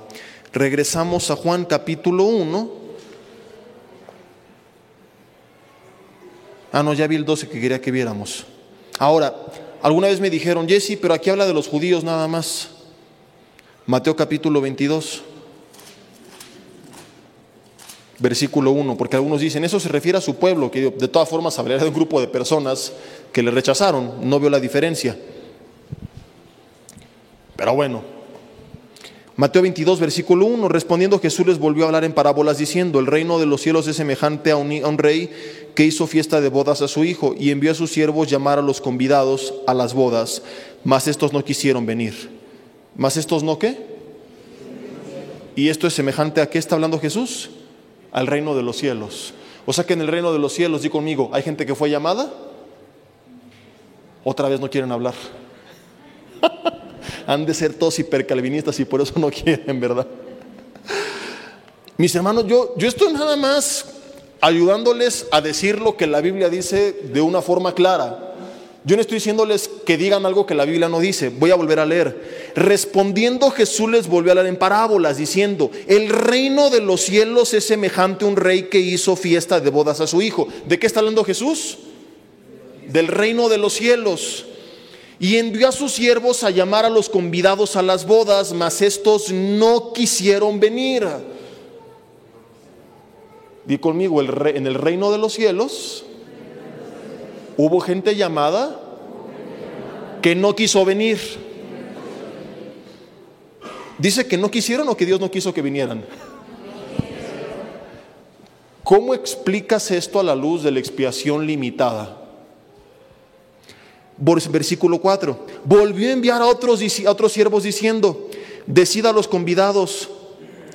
Speaker 1: Regresamos a Juan capítulo 1. Ah, no, ya vi el 12 que quería que viéramos. Ahora, alguna vez me dijeron, Jesse, pero aquí habla de los judíos nada más. Mateo capítulo 22 versículo 1, porque algunos dicen, eso se refiere a su pueblo, que de todas formas hablaría de un grupo de personas que le rechazaron, no veo la diferencia. Pero bueno, Mateo 22, versículo 1, respondiendo Jesús les volvió a hablar en parábolas diciendo, el reino de los cielos es semejante a un, a un rey que hizo fiesta de bodas a su hijo y envió a sus siervos llamar a los convidados a las bodas, mas estos no quisieron venir. ¿Mas estos no qué? ¿Y esto es semejante a qué está hablando Jesús? Al reino de los cielos. O sea que en el reino de los cielos, di conmigo, hay gente que fue llamada, otra vez no quieren hablar. [LAUGHS] Han de ser todos hipercalvinistas y por eso no quieren, ¿verdad? Mis hermanos, yo, yo estoy nada más ayudándoles a decir lo que la Biblia dice de una forma clara. Yo no estoy diciéndoles que digan algo que la Biblia no dice. Voy a volver a leer. Respondiendo Jesús les volvió a hablar en parábolas diciendo, el reino de los cielos es semejante a un rey que hizo fiesta de bodas a su hijo. ¿De qué está hablando Jesús? Del reino de los cielos. Y envió a sus siervos a llamar a los convidados a las bodas, mas estos no quisieron venir. Di conmigo, en el reino de los cielos Hubo gente llamada que no quiso venir. Dice que no quisieron o que Dios no quiso que vinieran. ¿Cómo explicas esto a la luz de la expiación limitada? Versículo 4. Volvió a enviar a otros, a otros siervos diciendo, decida a los convidados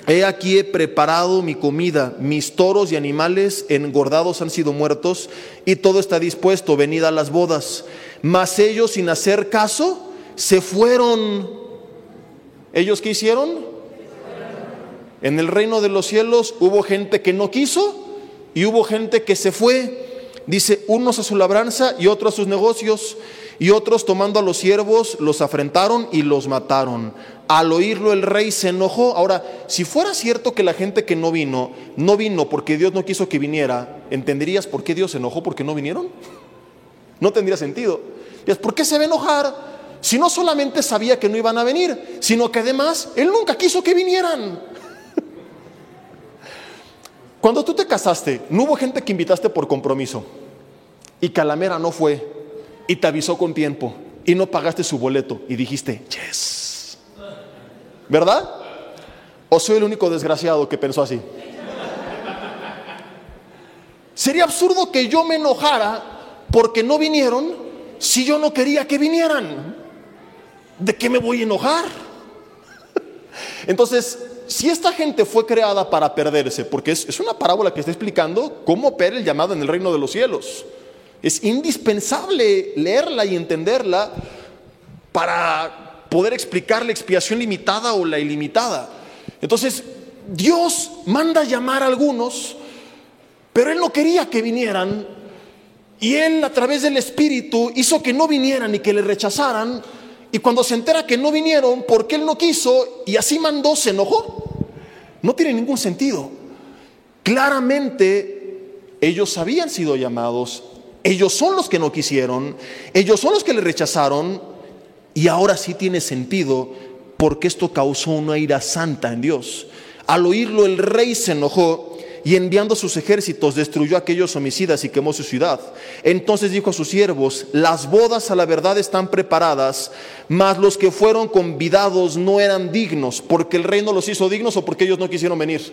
Speaker 1: He aquí he preparado mi comida, mis toros y animales engordados han sido muertos y todo está dispuesto, venid a las bodas. Mas ellos sin hacer caso se fueron. ¿Ellos qué hicieron? En el reino de los cielos hubo gente que no quiso y hubo gente que se fue. Dice, unos a su labranza y otros a sus negocios. Y otros tomando a los siervos los afrentaron y los mataron. Al oírlo el rey se enojó. Ahora, si fuera cierto que la gente que no vino, no vino porque Dios no quiso que viniera, ¿entenderías por qué Dios se enojó porque no vinieron? No tendría sentido. ¿Por qué se va a enojar? Si no solamente sabía que no iban a venir, sino que además Él nunca quiso que vinieran. [LAUGHS] Cuando tú te casaste, no hubo gente que invitaste por compromiso y Calamera no fue y te avisó con tiempo y no pagaste su boleto y dijiste, yes. ¿Verdad? ¿O soy el único desgraciado que pensó así? Sería absurdo que yo me enojara porque no vinieron si yo no quería que vinieran. ¿De qué me voy a enojar? [LAUGHS] Entonces, si esta gente fue creada para perderse, porque es, una parábola que está explicando cómo opera el llamado en el reino de los cielos. Es indispensable leerla y entenderla para poder explicar la expiación limitada o la ilimitada. Entonces, Dios manda llamar a algunos, pero Él no quería que vinieran y Él a través del Espíritu hizo que no vinieran y que le rechazaran. Y cuando se entera que no vinieron porque Él no quiso y así mandó, se enojó. No tiene ningún sentido. Claramente ellos habían sido llamados ellos son los que no quisieron, ellos son los que le rechazaron y ahora sí tiene sentido porque esto causó una ira santa en Dios. Al oírlo el rey se enojó y enviando sus ejércitos destruyó a aquellos homicidas y quemó su ciudad. Entonces dijo a sus siervos, las bodas a la verdad están preparadas, mas los que fueron convidados no eran dignos, porque el rey no los hizo dignos o porque ellos no quisieron venir.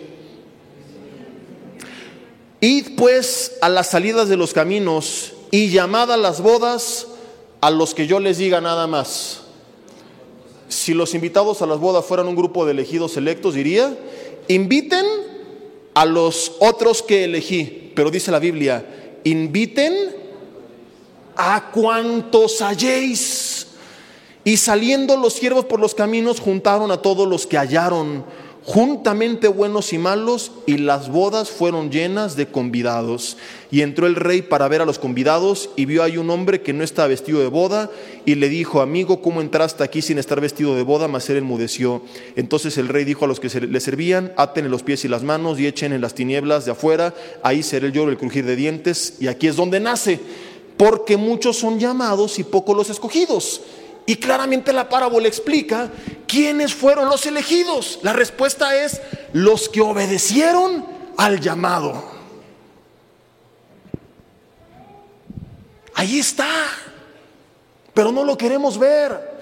Speaker 1: Id pues a las salidas de los caminos y llamad a las bodas a los que yo les diga nada más. Si los invitados a las bodas fueran un grupo de elegidos electos, diría, inviten a los otros que elegí. Pero dice la Biblia, inviten a cuantos halléis. Y saliendo los siervos por los caminos, juntaron a todos los que hallaron juntamente buenos y malos, y las bodas fueron llenas de convidados. Y entró el rey para ver a los convidados, y vio ahí un hombre que no estaba vestido de boda, y le dijo, amigo, ¿cómo entraste aquí sin estar vestido de boda? Mas él enmudeció. Entonces el rey dijo a los que le servían, aten los pies y las manos, y echen en las tinieblas de afuera, ahí será el lloro, el crujir de dientes, y aquí es donde nace, porque muchos son llamados y pocos los escogidos. Y claramente la parábola explica quiénes fueron los elegidos. La respuesta es los que obedecieron al llamado. Ahí está. Pero no lo queremos ver.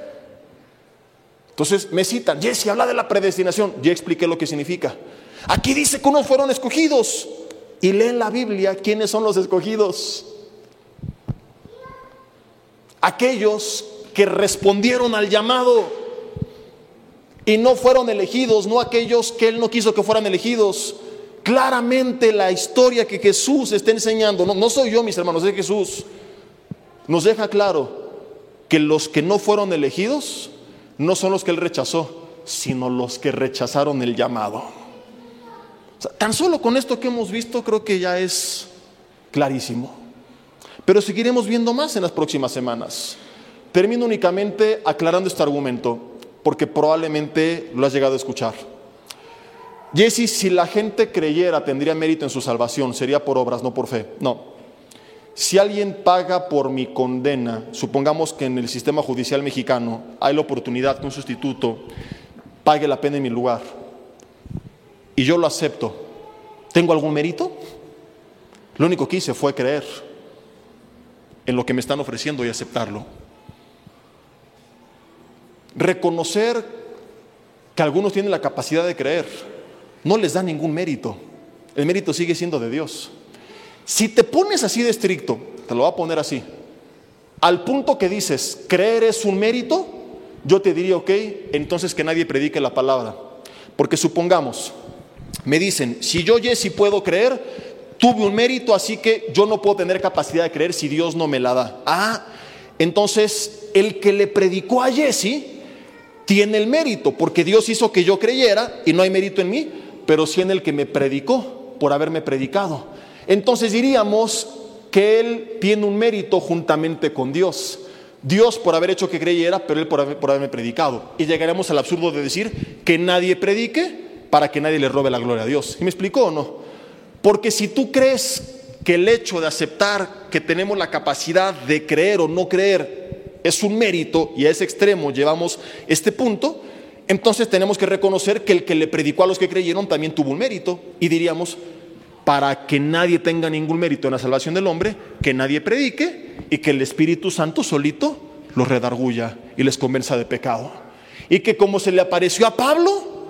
Speaker 1: Entonces me citan, Jesse, habla de la predestinación. Ya expliqué lo que significa. Aquí dice que unos fueron escogidos. Y leen la Biblia quiénes son los escogidos. Aquellos que respondieron al llamado y no fueron elegidos, no aquellos que Él no quiso que fueran elegidos. Claramente la historia que Jesús está enseñando, no, soy yo mis hermanos, es Jesús, nos deja claro que los que no fueron elegidos no son los que Él rechazó, sino los que rechazaron el llamado. tan solo con esto que hemos visto creo que ya es clarísimo. Pero seguiremos viendo más en las próximas semanas. Termino únicamente aclarando este argumento, porque probablemente lo has llegado a escuchar. Jesse, si la gente creyera, tendría mérito en su salvación, sería por obras, no por fe. No. Si alguien paga por mi condena, supongamos que en el sistema judicial mexicano hay la oportunidad que un sustituto pague la pena en mi lugar, y yo lo acepto, ¿tengo algún mérito? Lo único que hice fue creer en lo que me están ofreciendo y aceptarlo. Reconocer que algunos tienen la capacidad de creer no les da ningún mérito. El mérito sigue siendo de Dios. Si te pones así de estricto, te lo voy a poner así, al punto que dices, creer es un mérito, yo te diría, ok, entonces que nadie predique la palabra. Porque supongamos, me dicen, si yo, Jesse, puedo creer, tuve un mérito, así que yo no puedo tener capacidad de creer si Dios no me la da. Ah, entonces el que le predicó a Jesse tiene el mérito, porque Dios hizo que yo creyera y no hay mérito en mí, pero sí en el que me predicó, por haberme predicado. Entonces diríamos que él tiene un mérito juntamente con Dios. Dios por haber hecho que creyera, pero él por, haberme predicado. Y llegaremos al absurdo de decir que nadie predique para que nadie le robe la gloria a Dios. ¿Y me explicó o no? Porque si tú crees que el hecho de aceptar que tenemos la capacidad de creer o no creer es un mérito y a ese extremo llevamos este punto, entonces tenemos que reconocer que el que le predicó a los que creyeron también tuvo un mérito y diríamos, para que nadie tenga ningún mérito en la salvación del hombre, que nadie predique y que el Espíritu Santo solito los redarguya y les convenza de pecado. Y que como se le apareció a Pablo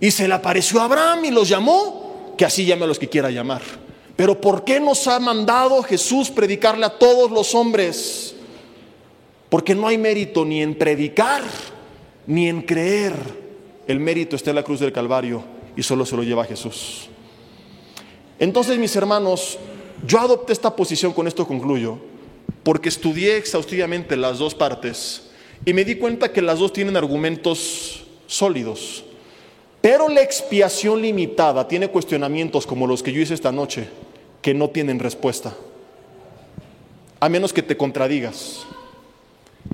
Speaker 1: y se le apareció a Abraham y los llamó, que así llame a los que quiera llamar. Pero ¿por qué nos ha mandado Jesús predicarle a todos los hombres? Porque no hay mérito ni en predicar ni en creer. El mérito está en la cruz del Calvario y solo se lo lleva Jesús. Entonces, mis hermanos, yo adopté esta posición, con esto concluyo, porque estudié exhaustivamente las dos partes y me di cuenta que las dos tienen argumentos sólidos. Pero la expiación limitada tiene cuestionamientos como los que yo hice esta noche, que no tienen respuesta. A menos que te contradigas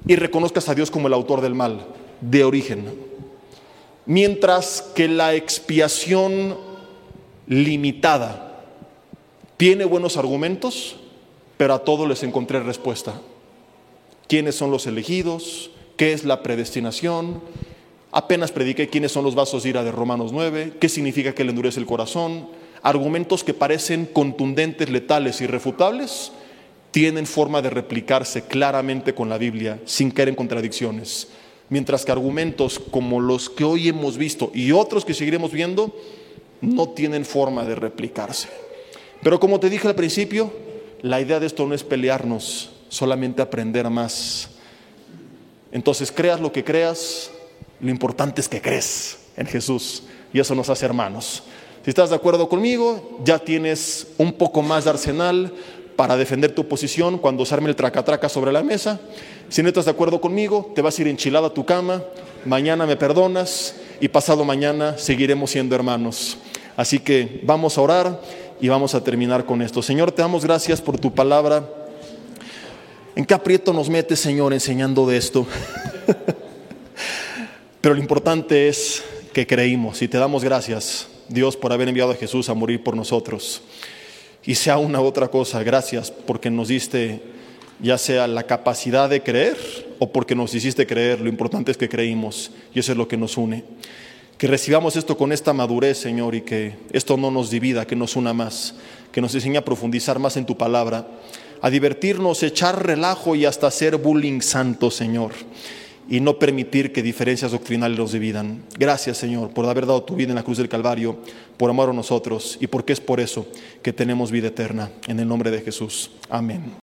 Speaker 1: y reconozcas a Dios como el autor del mal, de origen. Mientras que la expiación limitada tiene buenos argumentos, pero a todos les encontré respuesta. ¿Quiénes son los elegidos? ¿Qué es la predestinación? Apenas prediqué quiénes son los vasos de ira de Romanos 9, qué significa que le endurece el corazón. Argumentos que parecen contundentes, letales, irrefutables, tienen forma de replicarse claramente con la Biblia sin caer en contradicciones. Mientras que argumentos como los que hoy hemos visto y otros que seguiremos viendo no tienen forma de replicarse. Pero como te dije al principio, la idea de esto no es pelearnos, solamente aprender más. Entonces, creas lo que creas, lo importante es que crees en Jesús y eso nos hace hermanos. Si estás de acuerdo conmigo, ya tienes un poco más de arsenal para defender tu posición cuando se arme el tracatraca sobre la mesa. Si no estás de acuerdo conmigo, te vas a ir enchilado a tu cama, mañana me perdonas y pasado mañana seguiremos siendo hermanos. Así que vamos a orar y vamos a terminar con esto. Señor, te damos gracias por tu palabra. ¿En qué aprieto nos metes, Señor, enseñando de esto? [LAUGHS] Pero lo importante es que creímos y te damos gracias, Dios, por haber enviado a Jesús a morir por nosotros. Y sea una otra cosa, gracias porque nos diste ya sea la capacidad de creer o porque nos hiciste creer. Lo importante es que creímos y eso es lo que nos une. Que recibamos esto con esta madurez, Señor, y que esto no nos divida, que nos una más, que nos enseñe a profundizar más en tu palabra, a divertirnos, echar relajo y hasta hacer bullying santo, Señor, y no permitir que diferencias doctrinales nos dividan. Gracias, Señor, por haber dado tu vida en la cruz del Calvario, por amar a nosotros y porque es por eso que tenemos vida eterna. En el nombre de Jesús. Amén.